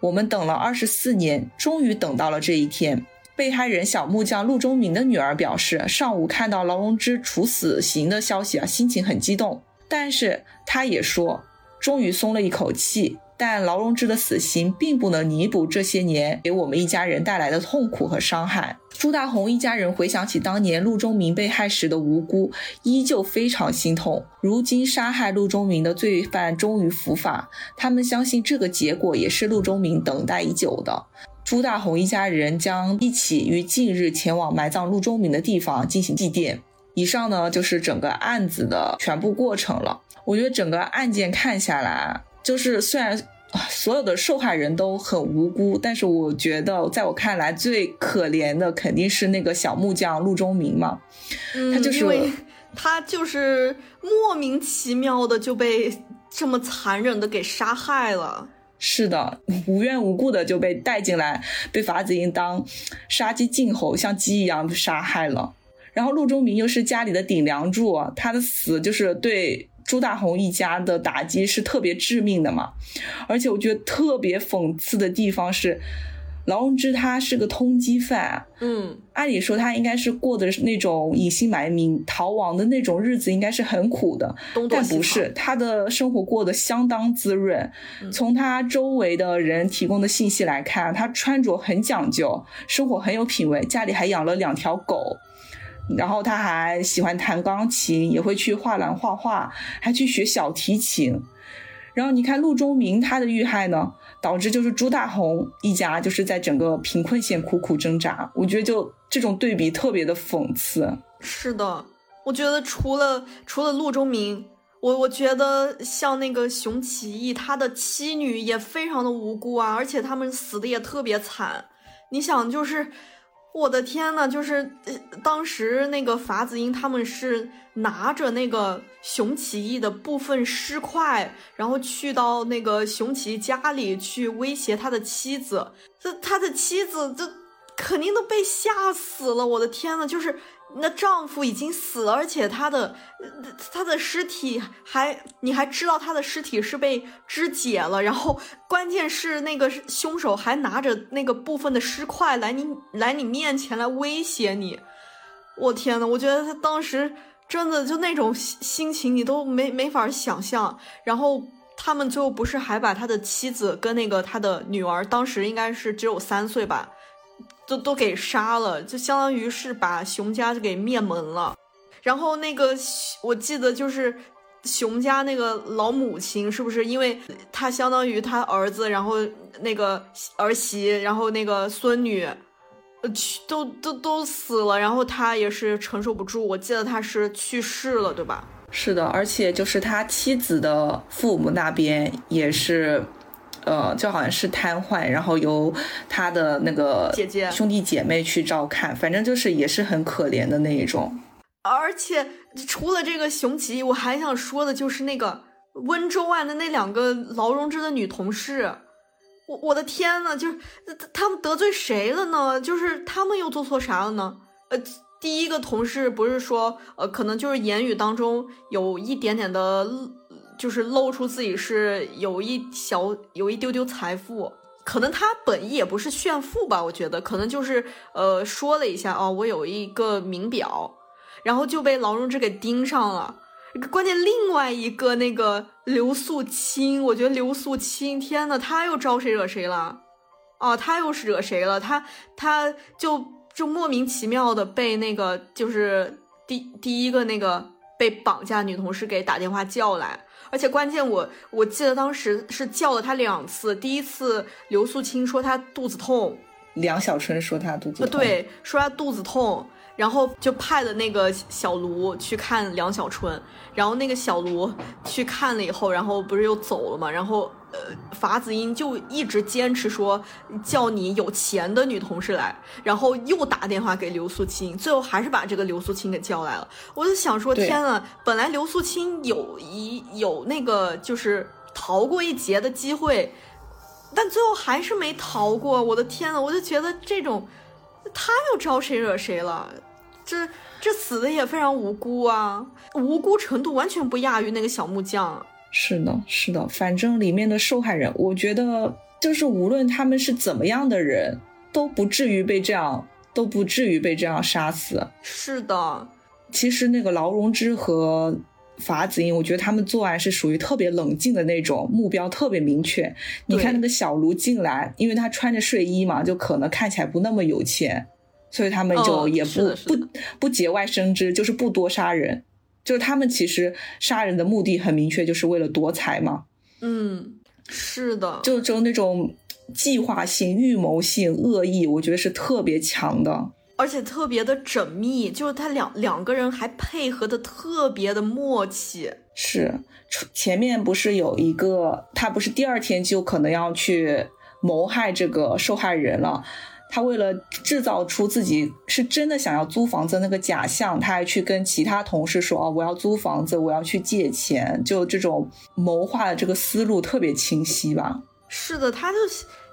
我们等了二十四年，终于等到了这一天。被害人小木匠陆忠明的女儿表示，上午看到劳荣枝处死刑的消息啊，心情很激动。但是她也说，终于松了一口气，但劳荣枝的死刑并不能弥补这些年给我们一家人带来的痛苦和伤害。朱大红一家人回想起当年陆中明被害时的无辜，依旧非常心痛。如今杀害陆中明的罪犯终于伏法，他们相信这个结果也是陆中明等待已久的。朱大红一家人将一起于近日前往埋葬陆中明的地方进行祭奠。以上呢就是整个案子的全部过程了。我觉得整个案件看下来。就是虽然所有的受害人都很无辜，但是我觉得在我看来最可怜的肯定是那个小木匠陆中明嘛，他就是他就是莫名其妙的就被这么残忍的给杀害了。是的，无缘无故的就被带进来，被法子英当杀鸡儆猴，像鸡一样杀害了。然后陆中明又是家里的顶梁柱，他的死就是对。朱大红一家的打击是特别致命的嘛，而且我觉得特别讽刺的地方是，劳荣枝他是个通缉犯，嗯，按理说他应该是过的那种隐姓埋名逃亡的那种日子，应该是很苦的，但不是，他的生活过得相当滋润。从他周围的人提供的信息来看，他穿着很讲究，生活很有品味，家里还养了两条狗。然后他还喜欢弹钢琴，也会去画廊画画，还去学小提琴。然后你看陆中明他的遇害呢，导致就是朱大红一家就是在整个贫困线苦苦挣扎。我觉得就这种对比特别的讽刺。是的，我觉得除了除了陆中明，我我觉得像那个熊起义，他的妻女也非常的无辜啊，而且他们死的也特别惨。你想就是。我的天呐，就是呃当时那个法子英他们是拿着那个熊起义的部分尸块，然后去到那个熊起义家里去威胁他的妻子，这他的妻子这肯定都被吓死了。我的天呐，就是。那丈夫已经死了，而且他的他的尸体还，你还知道他的尸体是被肢解了，然后关键是那个凶手还拿着那个部分的尸块来你来你面前来威胁你，我天呐，我觉得他当时真的就那种心情你都没没法想象。然后他们最后不是还把他的妻子跟那个他的女儿，当时应该是只有三岁吧。都都给杀了，就相当于是把熊家给灭门了。然后那个我记得就是熊家那个老母亲，是不是？因为他相当于他儿子，然后那个儿媳，然后那个孙女，呃，去都都都死了，然后他也是承受不住。我记得他是去世了，对吧？是的，而且就是他妻子的父母那边也是。呃，就好像是瘫痪，然后由他的那个姐姐兄弟姐妹去照看，反正就是也是很可怜的那一种。而且除了这个熊起义，我还想说的就是那个温州案的那两个劳荣枝的女同事，我我的天呐，就是他们得罪谁了呢？就是他们又做错啥了呢？呃，第一个同事不是说，呃，可能就是言语当中有一点点的。就是露出自己是有一小有一丢丢财富，可能他本意也不是炫富吧，我觉得可能就是呃说了一下哦，我有一个名表，然后就被劳荣枝给盯上了。关键另外一个那个刘素清，我觉得刘素清，天呐，他又招谁惹谁了？哦，他又是惹谁了？他他就就莫名其妙的被那个就是第第一个那个被绑架女同事给打电话叫来。而且关键，我我记得当时是叫了他两次。第一次刘素清说他肚子痛，梁小春说他肚子痛，对，说他肚子痛，然后就派了那个小卢去看梁小春，然后那个小卢去看了以后，然后不是又走了嘛，然后。呃，法子英就一直坚持说叫你有钱的女同事来，然后又打电话给刘素清，最后还是把这个刘素清给叫来了。我就想说，天呐，本来刘素清有一有那个就是逃过一劫的机会，但最后还是没逃过。我的天呐，我就觉得这种他又招谁惹谁了？这这死的也非常无辜啊，无辜程度完全不亚于那个小木匠。是的，是的，反正里面的受害人，我觉得就是无论他们是怎么样的人，都不至于被这样，都不至于被这样杀死。是的，其实那个劳荣枝和法子英，我觉得他们作案是属于特别冷静的那种，目标特别明确。你看那个小卢进来，因为他穿着睡衣嘛，就可能看起来不那么有钱，所以他们就也不不不节外生枝，就是不多杀人。就是他们其实杀人的目的很明确，就是为了夺财嘛。嗯，是的，就就那种计划性、预谋性、恶意，我觉得是特别强的。而且特别的缜密，就是他两两个人还配合的特别的默契。是，前面不是有一个，他不是第二天就可能要去谋害这个受害人了。他为了制造出自己是真的想要租房子那个假象，他还去跟其他同事说：“哦，我要租房子，我要去借钱。”就这种谋划的这个思路特别清晰吧？是的，他就。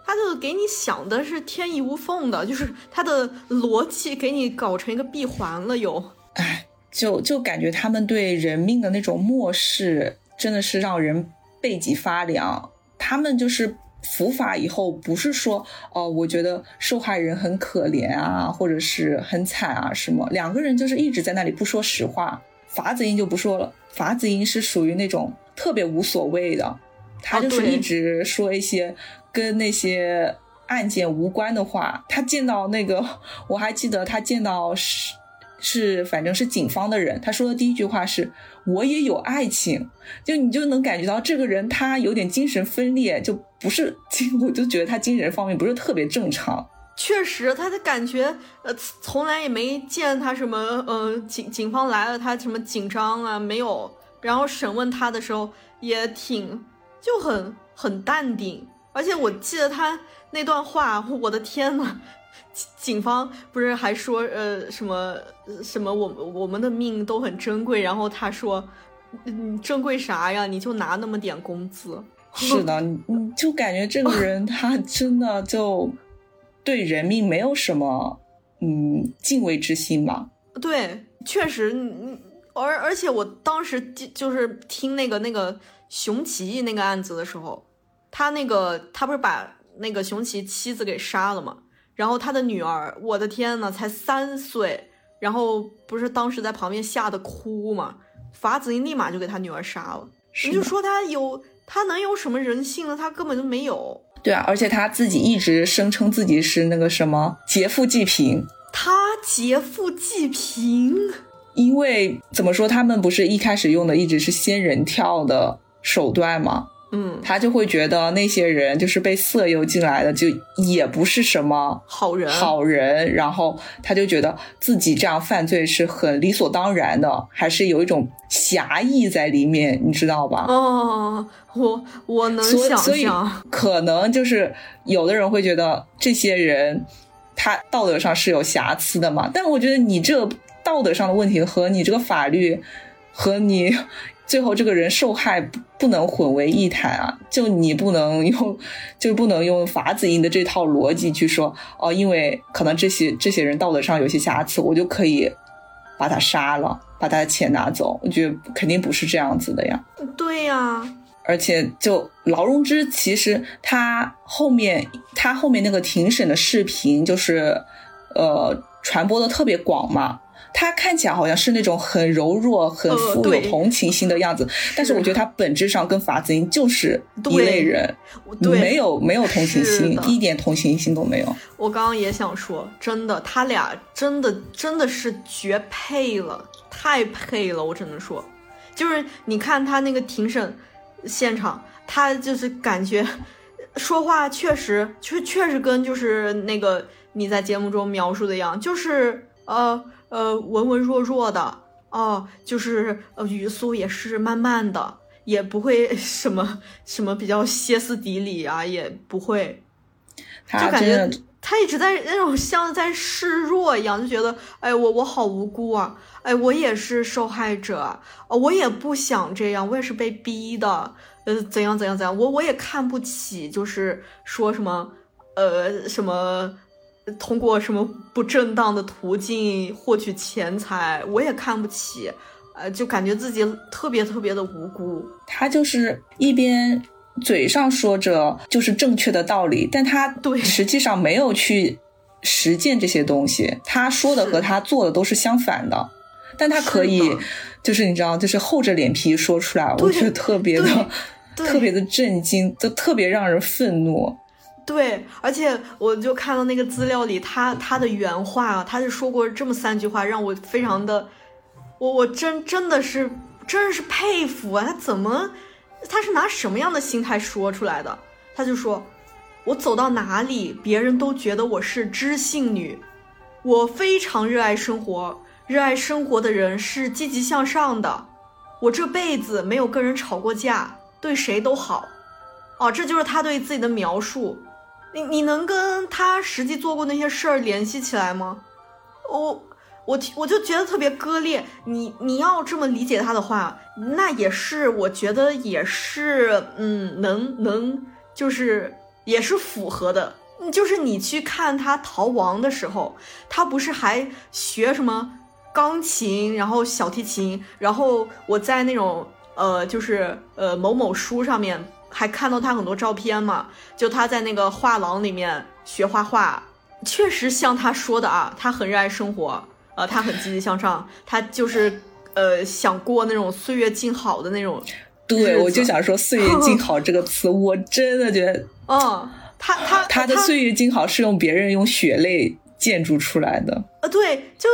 他就给你想的是天衣无缝的，就是他的逻辑给你搞成一个闭环了。又，哎，就就感觉他们对人命的那种漠视，真的是让人背脊发凉。他们就是伏法以后，不是说哦，我觉得受害人很可怜啊，或者是很惨啊什么。两个人就是一直在那里不说实话。法子英就不说了，法子英是属于那种特别无所谓的，他就是一直说一些。跟那些案件无关的话，他见到那个，我还记得他见到是是反正是警方的人，他说的第一句话是“我也有爱情”，就你就能感觉到这个人他有点精神分裂，就不是，我就觉得他精神方面不是特别正常。确实，他的感觉，呃，从来也没见他什么，呃，警警方来了他什么紧张啊，没有。然后审问他的时候也挺就很很淡定。而且我记得他那段话，我的天呐，警方不是还说呃什么什么我我们的命都很珍贵，然后他说，嗯珍贵啥呀？你就拿那么点工资。是的，你就感觉这个人 他真的就对人命没有什么嗯敬畏之心吧？对，确实，而而且我当时就是听那个那个熊起义那个案子的时候。他那个，他不是把那个熊奇妻子给杀了吗？然后他的女儿，我的天呐，才三岁，然后不是当时在旁边吓得哭吗？法子英立马就给他女儿杀了。你就说他有，他能有什么人性呢？他根本就没有。对啊，而且他自己一直声称自己是那个什么劫富济贫。他劫富济贫，因为怎么说，他们不是一开始用的一直是仙人跳的手段吗？嗯，他就会觉得那些人就是被色诱进来的，就也不是什么好人。好人，然后他就觉得自己这样犯罪是很理所当然的，还是有一种侠义在里面，你知道吧？哦，我我能想象，可能就是有的人会觉得这些人他道德上是有瑕疵的嘛，但我觉得你这道德上的问题和你这个法律和你。最后这个人受害不不能混为一谈啊！就你不能用，就不能用法子英的这套逻辑去说哦，因为可能这些这些人道德上有些瑕疵，我就可以把他杀了，把他的钱拿走。我觉得肯定不是这样子的呀。对呀，而且就劳荣枝，其实他后面他后面那个庭审的视频，就是呃传播的特别广嘛。他看起来好像是那种很柔弱、很富有同情心的样子，但是我觉得他本质上跟法子英就是一类人，没有没有同情心，一点同情心都没有。我刚刚也想说，真的，他俩真的真的是绝配了，太配了，我只能说，就是你看他那个庭审现场，他就是感觉说话确实确确实跟就是那个你在节目中描述的一样，就是呃。呃，文文弱弱的哦，就是呃，语速也是慢慢的，也不会 什么什么比较歇斯底里啊，也不会，就感觉他一直在那种像在示弱一样，就觉得哎，我我好无辜啊，哎，我也是受害者，我也不想这样，我也是被逼的，呃，怎样怎样怎样，我我也看不起，就是说什么呃什么。通过什么不正当的途径获取钱财，我也看不起，呃，就感觉自己特别特别的无辜。他就是一边嘴上说着就是正确的道理，但他对实际上没有去实践这些东西，他说的和他做的都是相反的。但他可以是，就是你知道，就是厚着脸皮说出来，我对觉得特别的特别的震惊，就特别让人愤怒。对，而且我就看到那个资料里，他他的原话啊，他是说过这么三句话，让我非常的，我我真真的是真是佩服啊！他怎么，他是拿什么样的心态说出来的？他就说，我走到哪里，别人都觉得我是知性女，我非常热爱生活，热爱生活的人是积极向上的，我这辈子没有跟人吵过架，对谁都好。哦，这就是他对自己的描述。你你能跟他实际做过那些事儿联系起来吗？我我我就觉得特别割裂。你你要这么理解他的话，那也是我觉得也是嗯，能能就是也是符合的。就是你去看他逃亡的时候，他不是还学什么钢琴，然后小提琴，然后我在那种呃，就是呃某某书上面还看到他很多照片嘛，就他在那个画廊里面学画画，确实像他说的啊，他很热爱生活，呃，他很积极向上，他就是呃想过那种岁月静好的那种对，我就想说“岁月静好”这个词，我真的觉得 嗯，他他他的岁月静好是用别人用血泪建筑出来的。呃，对，就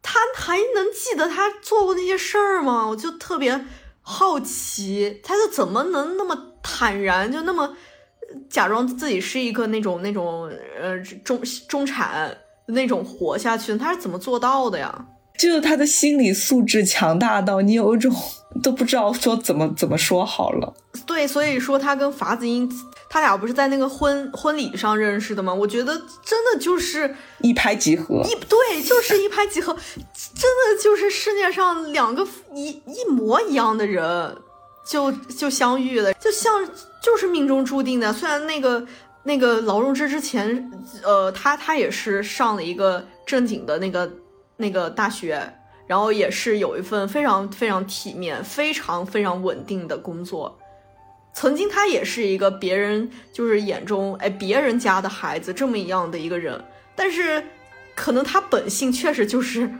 他还能记得他做过那些事儿吗？我就特别好奇，他就怎么能那么坦然，就那么呃假装自己是一个那种那种呃中中产那种活下去的？他是怎么做到的呀？就是他的心理素质强大到你有一种都不知道说怎么怎么说好了。对，所以说他跟法子英，他俩不是在那个婚婚礼上认识的吗？我觉得真的就是一拍即合，一对，就是一拍即合，真的就是世界上两个一一模一样的人就就相遇了，就像就是命中注定的。虽然那个那个劳荣枝之前，呃，他他也是上了一个正经的那个那个大学，然后也是有一份非常非常体面、非常非常稳定的工作。曾经他也是一个别人就是眼中哎别人家的孩子这么一样的一个人，但是可能他本性确实就是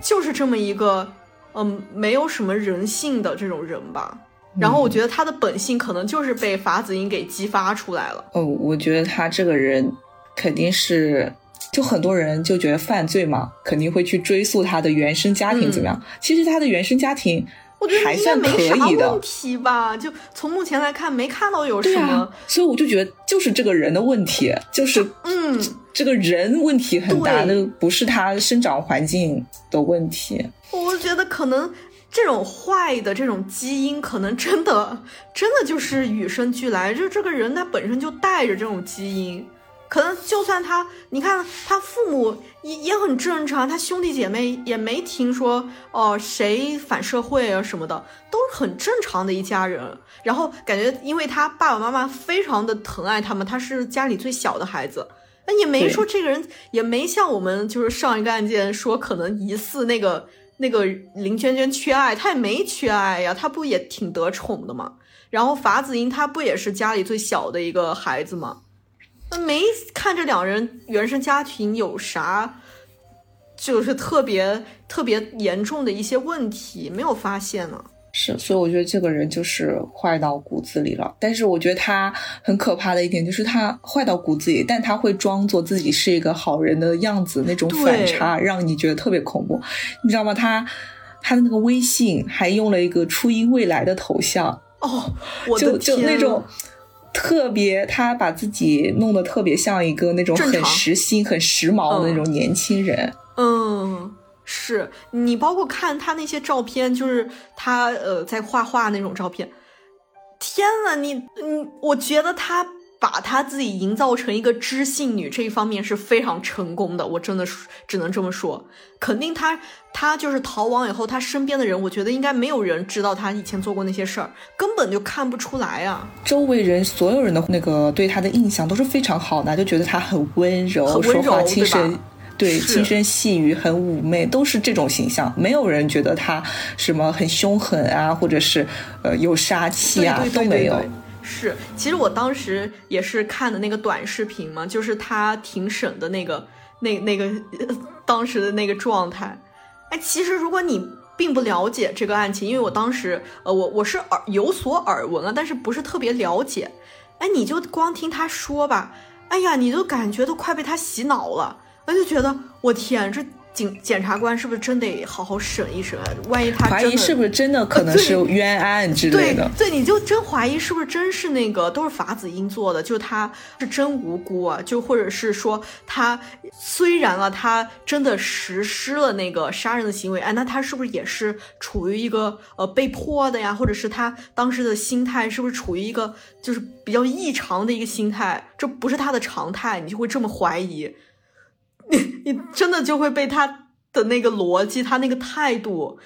就是这么一个嗯没有什么人性的这种人吧。然后我觉得他的本性可能就是被法子英给激发出来了。哦，我觉得他这个人肯定是，就很多人就觉得犯罪嘛，肯定会去追溯他的原生家庭怎么样。其实他的原生家庭我觉得还算可以的问，题吧？就从目前来看，没看到有什么啊。，所以我就觉得就是这个人的问题，就是嗯，这个人问题很大，对那不是他生长环境的问题。我觉得可能这种坏的这种基因，可能真的 真的就是与生俱来，就这个人他本身就带着这种基因。可能就算他，你看他父母也也很正常，他兄弟姐妹也没听说哦、谁反社会啊什么的，都是很正常的一家人。然后感觉因为他爸爸妈妈非常的疼爱他们，他是家里最小的孩子，那也没说这个人也没像我们就是上一个案件说可能疑似那个那个林娟娟缺爱，她也没缺爱呀，她不也挺得宠的吗？然后法子英她不也是家里最小的一个孩子吗？那没看这两人原生家庭有啥，就是特别特别严重的一些问题，没有发现呢。是，所以我觉得这个人就是坏到骨子里了。但是我觉得他很可怕的一点就是他坏到骨子里，但他会装作自己是一个好人的样子，那种反差让你觉得特别恐怖，你知道吗？他他的那个微信还用了一个初音未来的头像，哦，我就就那种。特别，他把自己弄得特别像一个那种很时兴、很时髦的那种年轻人。嗯，是你包括看他那些照片，就是他呃在画画那种照片，天呐，你你，我觉得他把他自己营造成一个知性女这一方面是非常成功的，我真的只能这么说。肯定他他就是逃亡以后，他身边的人，我觉得应该没有人知道他以前做过那些事儿，根本就看不出来啊。周围人所有人的那个对他的印象都是非常好的，就觉得他很温柔，很温柔说话轻声。对，轻声细语，很妩媚，都是这种形象。没有人觉得他什么很凶狠啊，或者是呃有杀气啊，对对都没有。是，其实我当时也是看的那个短视频嘛，就是他庭审的那个那那个、呃 当时的那个状态。哎哎，其实如果你并不了解这个案情，因为我当时呃，我我是耳有所耳闻啊，但是不是特别了解。哎，你就光听他说吧，哎呀，你都感觉都快被他洗脑了，我就觉得我天，这。检检察官是不是真得好好审一审？万一他怀疑是不是真的可能是冤案之类的？对，对，你就真怀疑是不是真是那个都是法子英做的？就他是真无辜啊？就或者是说他虽然啊，他真的实施了那个杀人的行为，哎，那他是不是也是处于一个呃被迫的呀？或者是他当时的心态是不是处于一个就是比较异常的一个心态？这不是他的常态，你就会这么怀疑。你你真的就会被他的那个逻辑，他那个态度，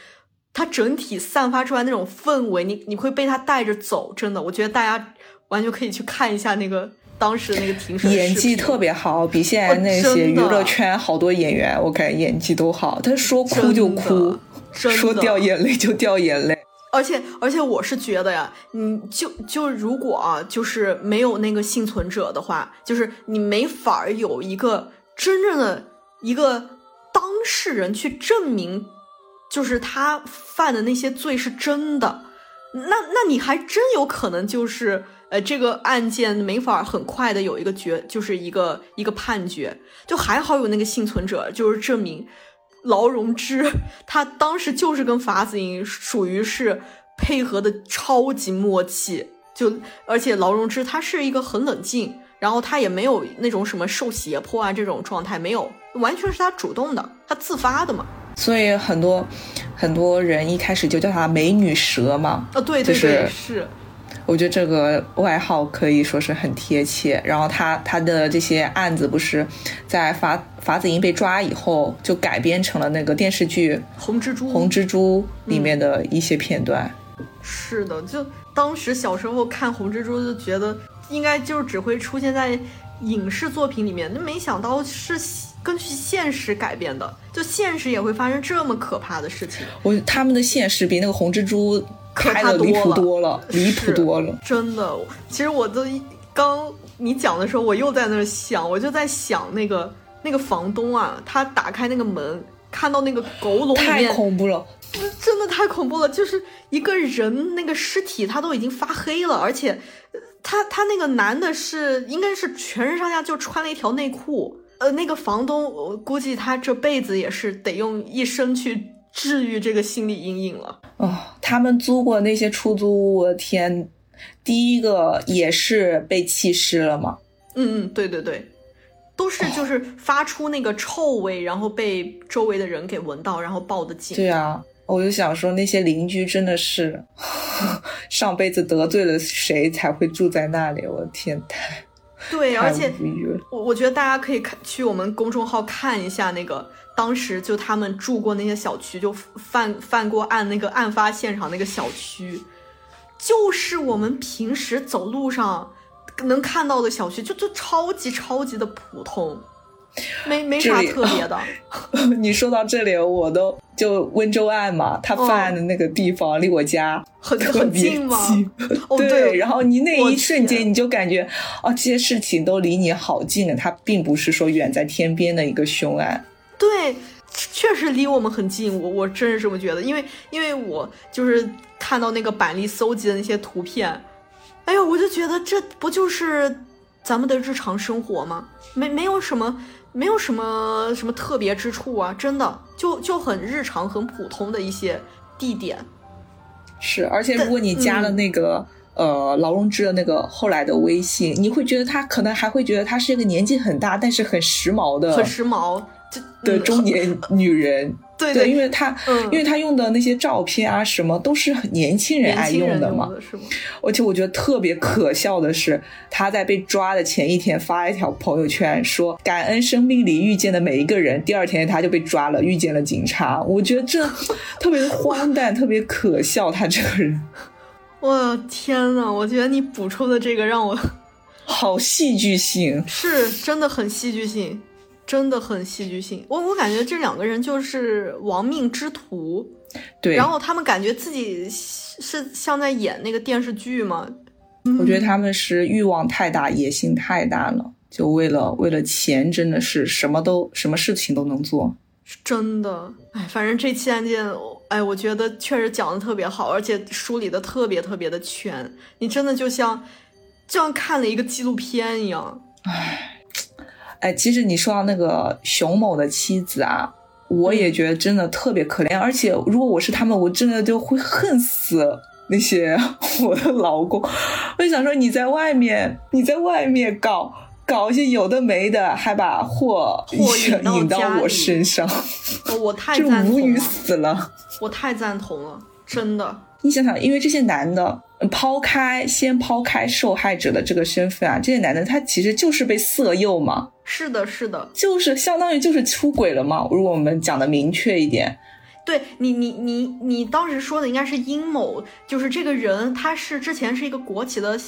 他整体散发出来那种氛围，你你会被他带着走。真的，我觉得大家完全可以去看一下那个当时那个庭审，演技特别好，比现在那些娱乐圈好多演员，我感觉演技都好。他说哭就哭，说掉眼泪就掉眼泪。而且而且，我是觉得呀，你就就如果啊，就是没有那个幸存者的话，就是你没法有一个。真正的一个当事人去证明，就是他犯的那些罪是真的，那那你还真有可能就是呃，这个案件没法很快的有一个决，就是一个一个判决。就还好有那个幸存者，就是证明劳荣枝他当时就是跟法子英属于是配合的超级默契，就而且劳荣枝他是一个很冷静。然后他也没有那种什么受胁迫啊这种状态，没有，完全是他主动的，他自发的嘛。所以很多很多人一开始就叫他“美女蛇”嘛。啊，对对对，是。我觉得这个外号可以说是很贴切。然后他他的这些案子不是在法法子英被抓以后，就改编成了那个电视剧《红蜘蛛》红蜘蛛里面的一些片段。是的，就当时小时候看《红蜘蛛》就觉得。应该就是只会出现在影视作品里面，那没想到是根据现实改编的，就现实也会发生这么可怕的事情。我他们的现实比那个红蜘蛛可怕多了，离谱多了，真的。其实我都刚你讲的时候，我又在那想，我就在想那个那个房东啊，他打开那个门，看到那个狗笼里面，太恐怖了，真的太恐怖了，就是一个人那个尸体，他都已经发黑了，而且。他他那个男的是应该是全身上下就穿了一条内裤，呃，那个房东我估计他这辈子也是得用一生去治愈这个心理阴影了。哦，他们租过那些出租屋，我的天，第一个也是被弃尸了吗？嗯嗯，对对对，都是就是发出那个臭味，然后被周围的人给闻到，然后报的警。对啊。我就想说，那些邻居真的是 上辈子得罪了谁才会住在那里？我的天，太对，而且我我觉得大家可以看去我们公众号看一下那个当时就他们住过那些小区，就犯犯过案那个案发现场那个小区，就是我们平时走路上能看到的小区，就就超级超级的普通。没没啥特别的。你说到这里，我都就温州案嘛，他犯案的那个地方离我家很很近吗？对，然后你那一瞬间你就感觉，哦，这些事情都离你好近啊，它并不是说远在天边的一个凶案。对，确实离我们很近，我我真是这么觉得，因为因为我就是看到那个板栗搜集的那些图片，哎呦，我就觉得这不就是咱们的日常生活吗？没没有什么。没有什么什么特别之处啊，真的就就很日常、很普通的一些地点。是，而且如果你加了那个呃劳荣枝的那个后来的微信，你会觉得他可能还会觉得她是一个年纪很大但是很时髦的、很时髦的中年女人。对对，因为他，因为他用的那些照片啊，什么都是很年轻人爱用的嘛。而且我觉得特别可笑的是，他在被抓的前一天发了一条朋友圈，说感恩生命里遇见的每一个人。第二天他就被抓了，遇见了警察。我觉得这 特别荒诞，特别可笑。他这个人，我 天呐，我觉得你补充的这个让我好戏剧性，是真的很戏剧性。真的很戏剧性，我我感觉这两个人就是亡命之徒，对，然后他们感觉自己是像在演那个电视剧吗？我觉得他们是欲望太大，野心太大了，就为了为了钱，真的是什么都什么事情都能做。真的，哎，反正这期案件，哎，我觉得确实讲的特别好，而且梳理的特别特别的全，你真的就像就像看了一个纪录片一样。哎，哎，其实你说到那个熊某的妻子啊，我也觉得真的特别可怜，而且如果我是他们，我真的就会恨死那些 我的老公。我就想说，你在外面，你在外面搞。搞一些有的没的，还把祸引到我身上，我 太赞同了，无语死了。我太赞同了，真的。你想想，因为这些男的，抛开先抛开受害者的这个身份啊，这些男的他其实就是被色诱嘛。是的，是的，就是相当于就是出轨了嘛。如果我们讲的明确一点。对你，你你你当时说的应该是阴谋，就是这个人他是之前是一个国企的，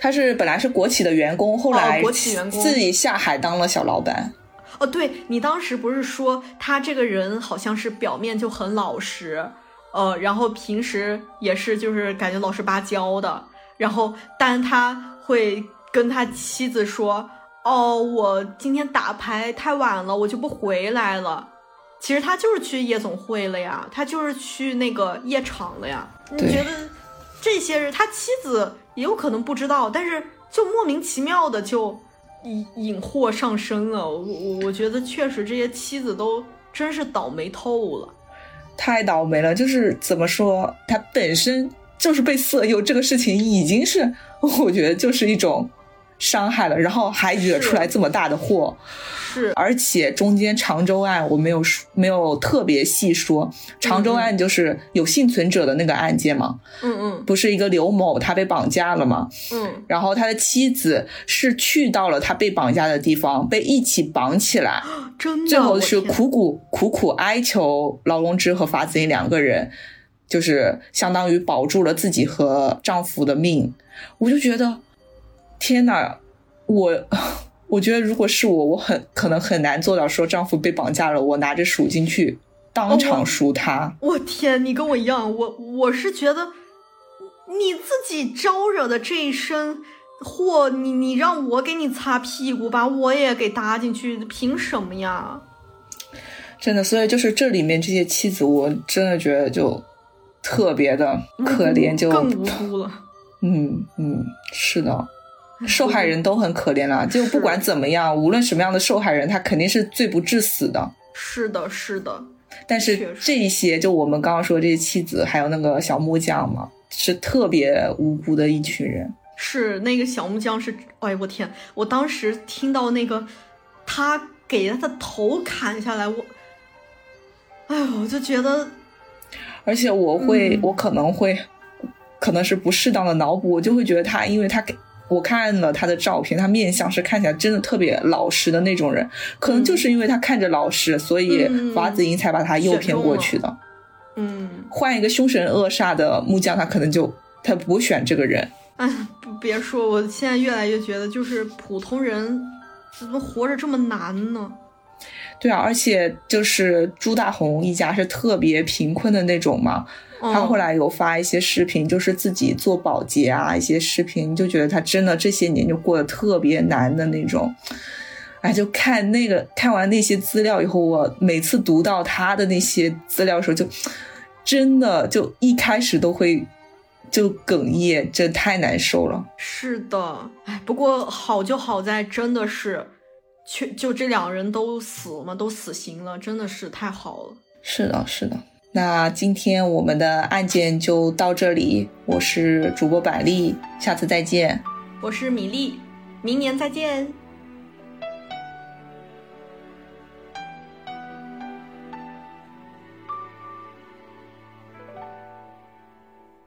他是本来是国企的员工，后来国企员工自己下海当了小老板。哦，对你当时不是说他这个人好像是表面就很老实，呃，然后平时也是就是感觉老实巴交的，然后但他会跟他妻子说，哦，我今天打牌太晚了，我就不回来了。其实他就是去夜总会了呀，他就是去那个夜场了呀。你觉得这些人，他妻子也有可能不知道，但是就莫名其妙的就引引祸上身了。我我我觉得确实这些妻子都真是倒霉透了，太倒霉了。就是怎么说，他本身就是被色诱，这个事情已经是 我觉得就是一种伤害了，然后还惹出来这么大的祸。是，而且中间常州案我没有没有特别细说，常州案就是有幸存者的那个案件嘛，嗯嗯，不是一个刘某他被绑架了嘛，嗯，然后他的妻子是去到了他被绑架的地方，被一起绑起来，真的，最后是苦苦苦苦哀求劳荣枝和法子英两个人，就是相当于保住了自己和丈夫的命，我就觉得，天哪，我。我觉得如果是我，我很可能很难做到说丈夫被绑架了，我拿着赎金去当场赎他。我天，你跟我一样，我我是觉得你自己招惹的这一身祸，你你让我给你擦屁股，把我也给搭进去，凭什么呀？真的，所以就是这里面这些妻子，我真的觉得就特别的可怜，就更无辜了。嗯嗯，是的。受害人都很可怜了，就不管怎么样，无论什么样的受害人，他肯定是罪不至死的。是的，是的。但是这些，就我们刚刚说这些妻子，还有那个小木匠嘛，是特别无辜的一群人。是那个小木匠是，哎我天！我当时听到那个他给他的头砍下来，我，哎呦，我就觉得，而且我会，我可能会，可能是不适当的脑补，我就会觉得他，因为他给。我看了他的照片，他面相是看起来真的特别老实的那种人，可能就是因为他看着老实，所以华子英才把他诱骗过去的。嗯，换一个凶神恶煞的木匠，他可能就他不选这个人。哎，别说，我现在越来越觉得，就是普通人怎么活着这么难呢？对啊，而且就是朱大红一家是特别贫困的那种嘛。他后来有发一些视频，就是自己做保洁啊，一些视频就觉得他真的这些年就过得特别难的那种。哎，就看那个看完那些资料以后，我每次读到他的那些资料的时候，就真的就一开始都会就哽咽，这太难受了。是的，哎，不过好就好在真的是，却就这两人都死了，都死刑了，真的是太好了。是的，是的。那今天我们的案件就到这里，我是主播百丽，下次再见。我是米粒，明年再见。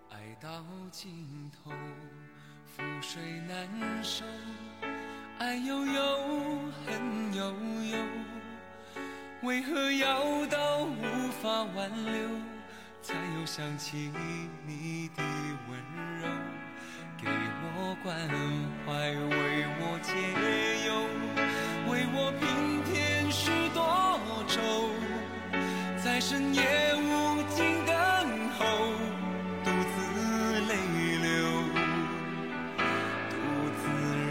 爱到尽头，覆水难收，爱悠悠，恨悠悠。为何要到无法挽留，才又想起你的温柔？给我关怀，为我解忧，为我平添许多愁，在深夜无尽等候，独自泪流，独自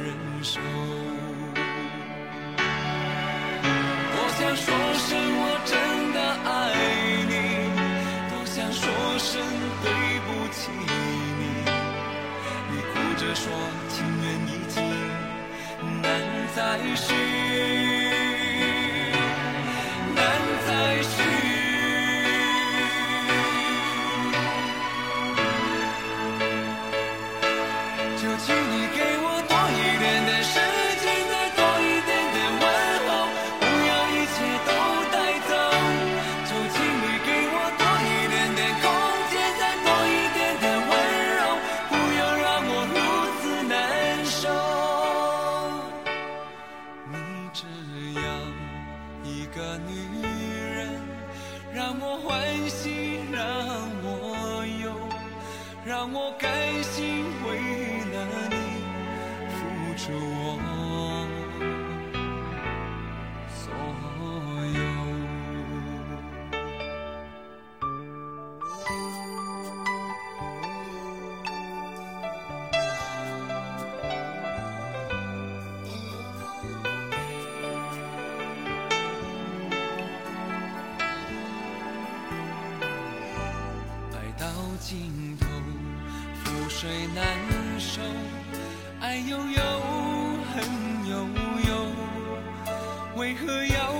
忍受。我想说，再续。尽头覆水难收爱悠悠恨悠悠为何要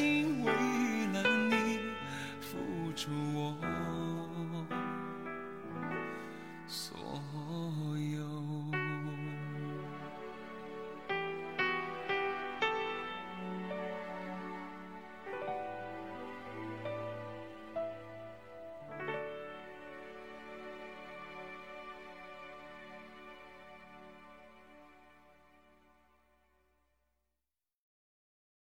心。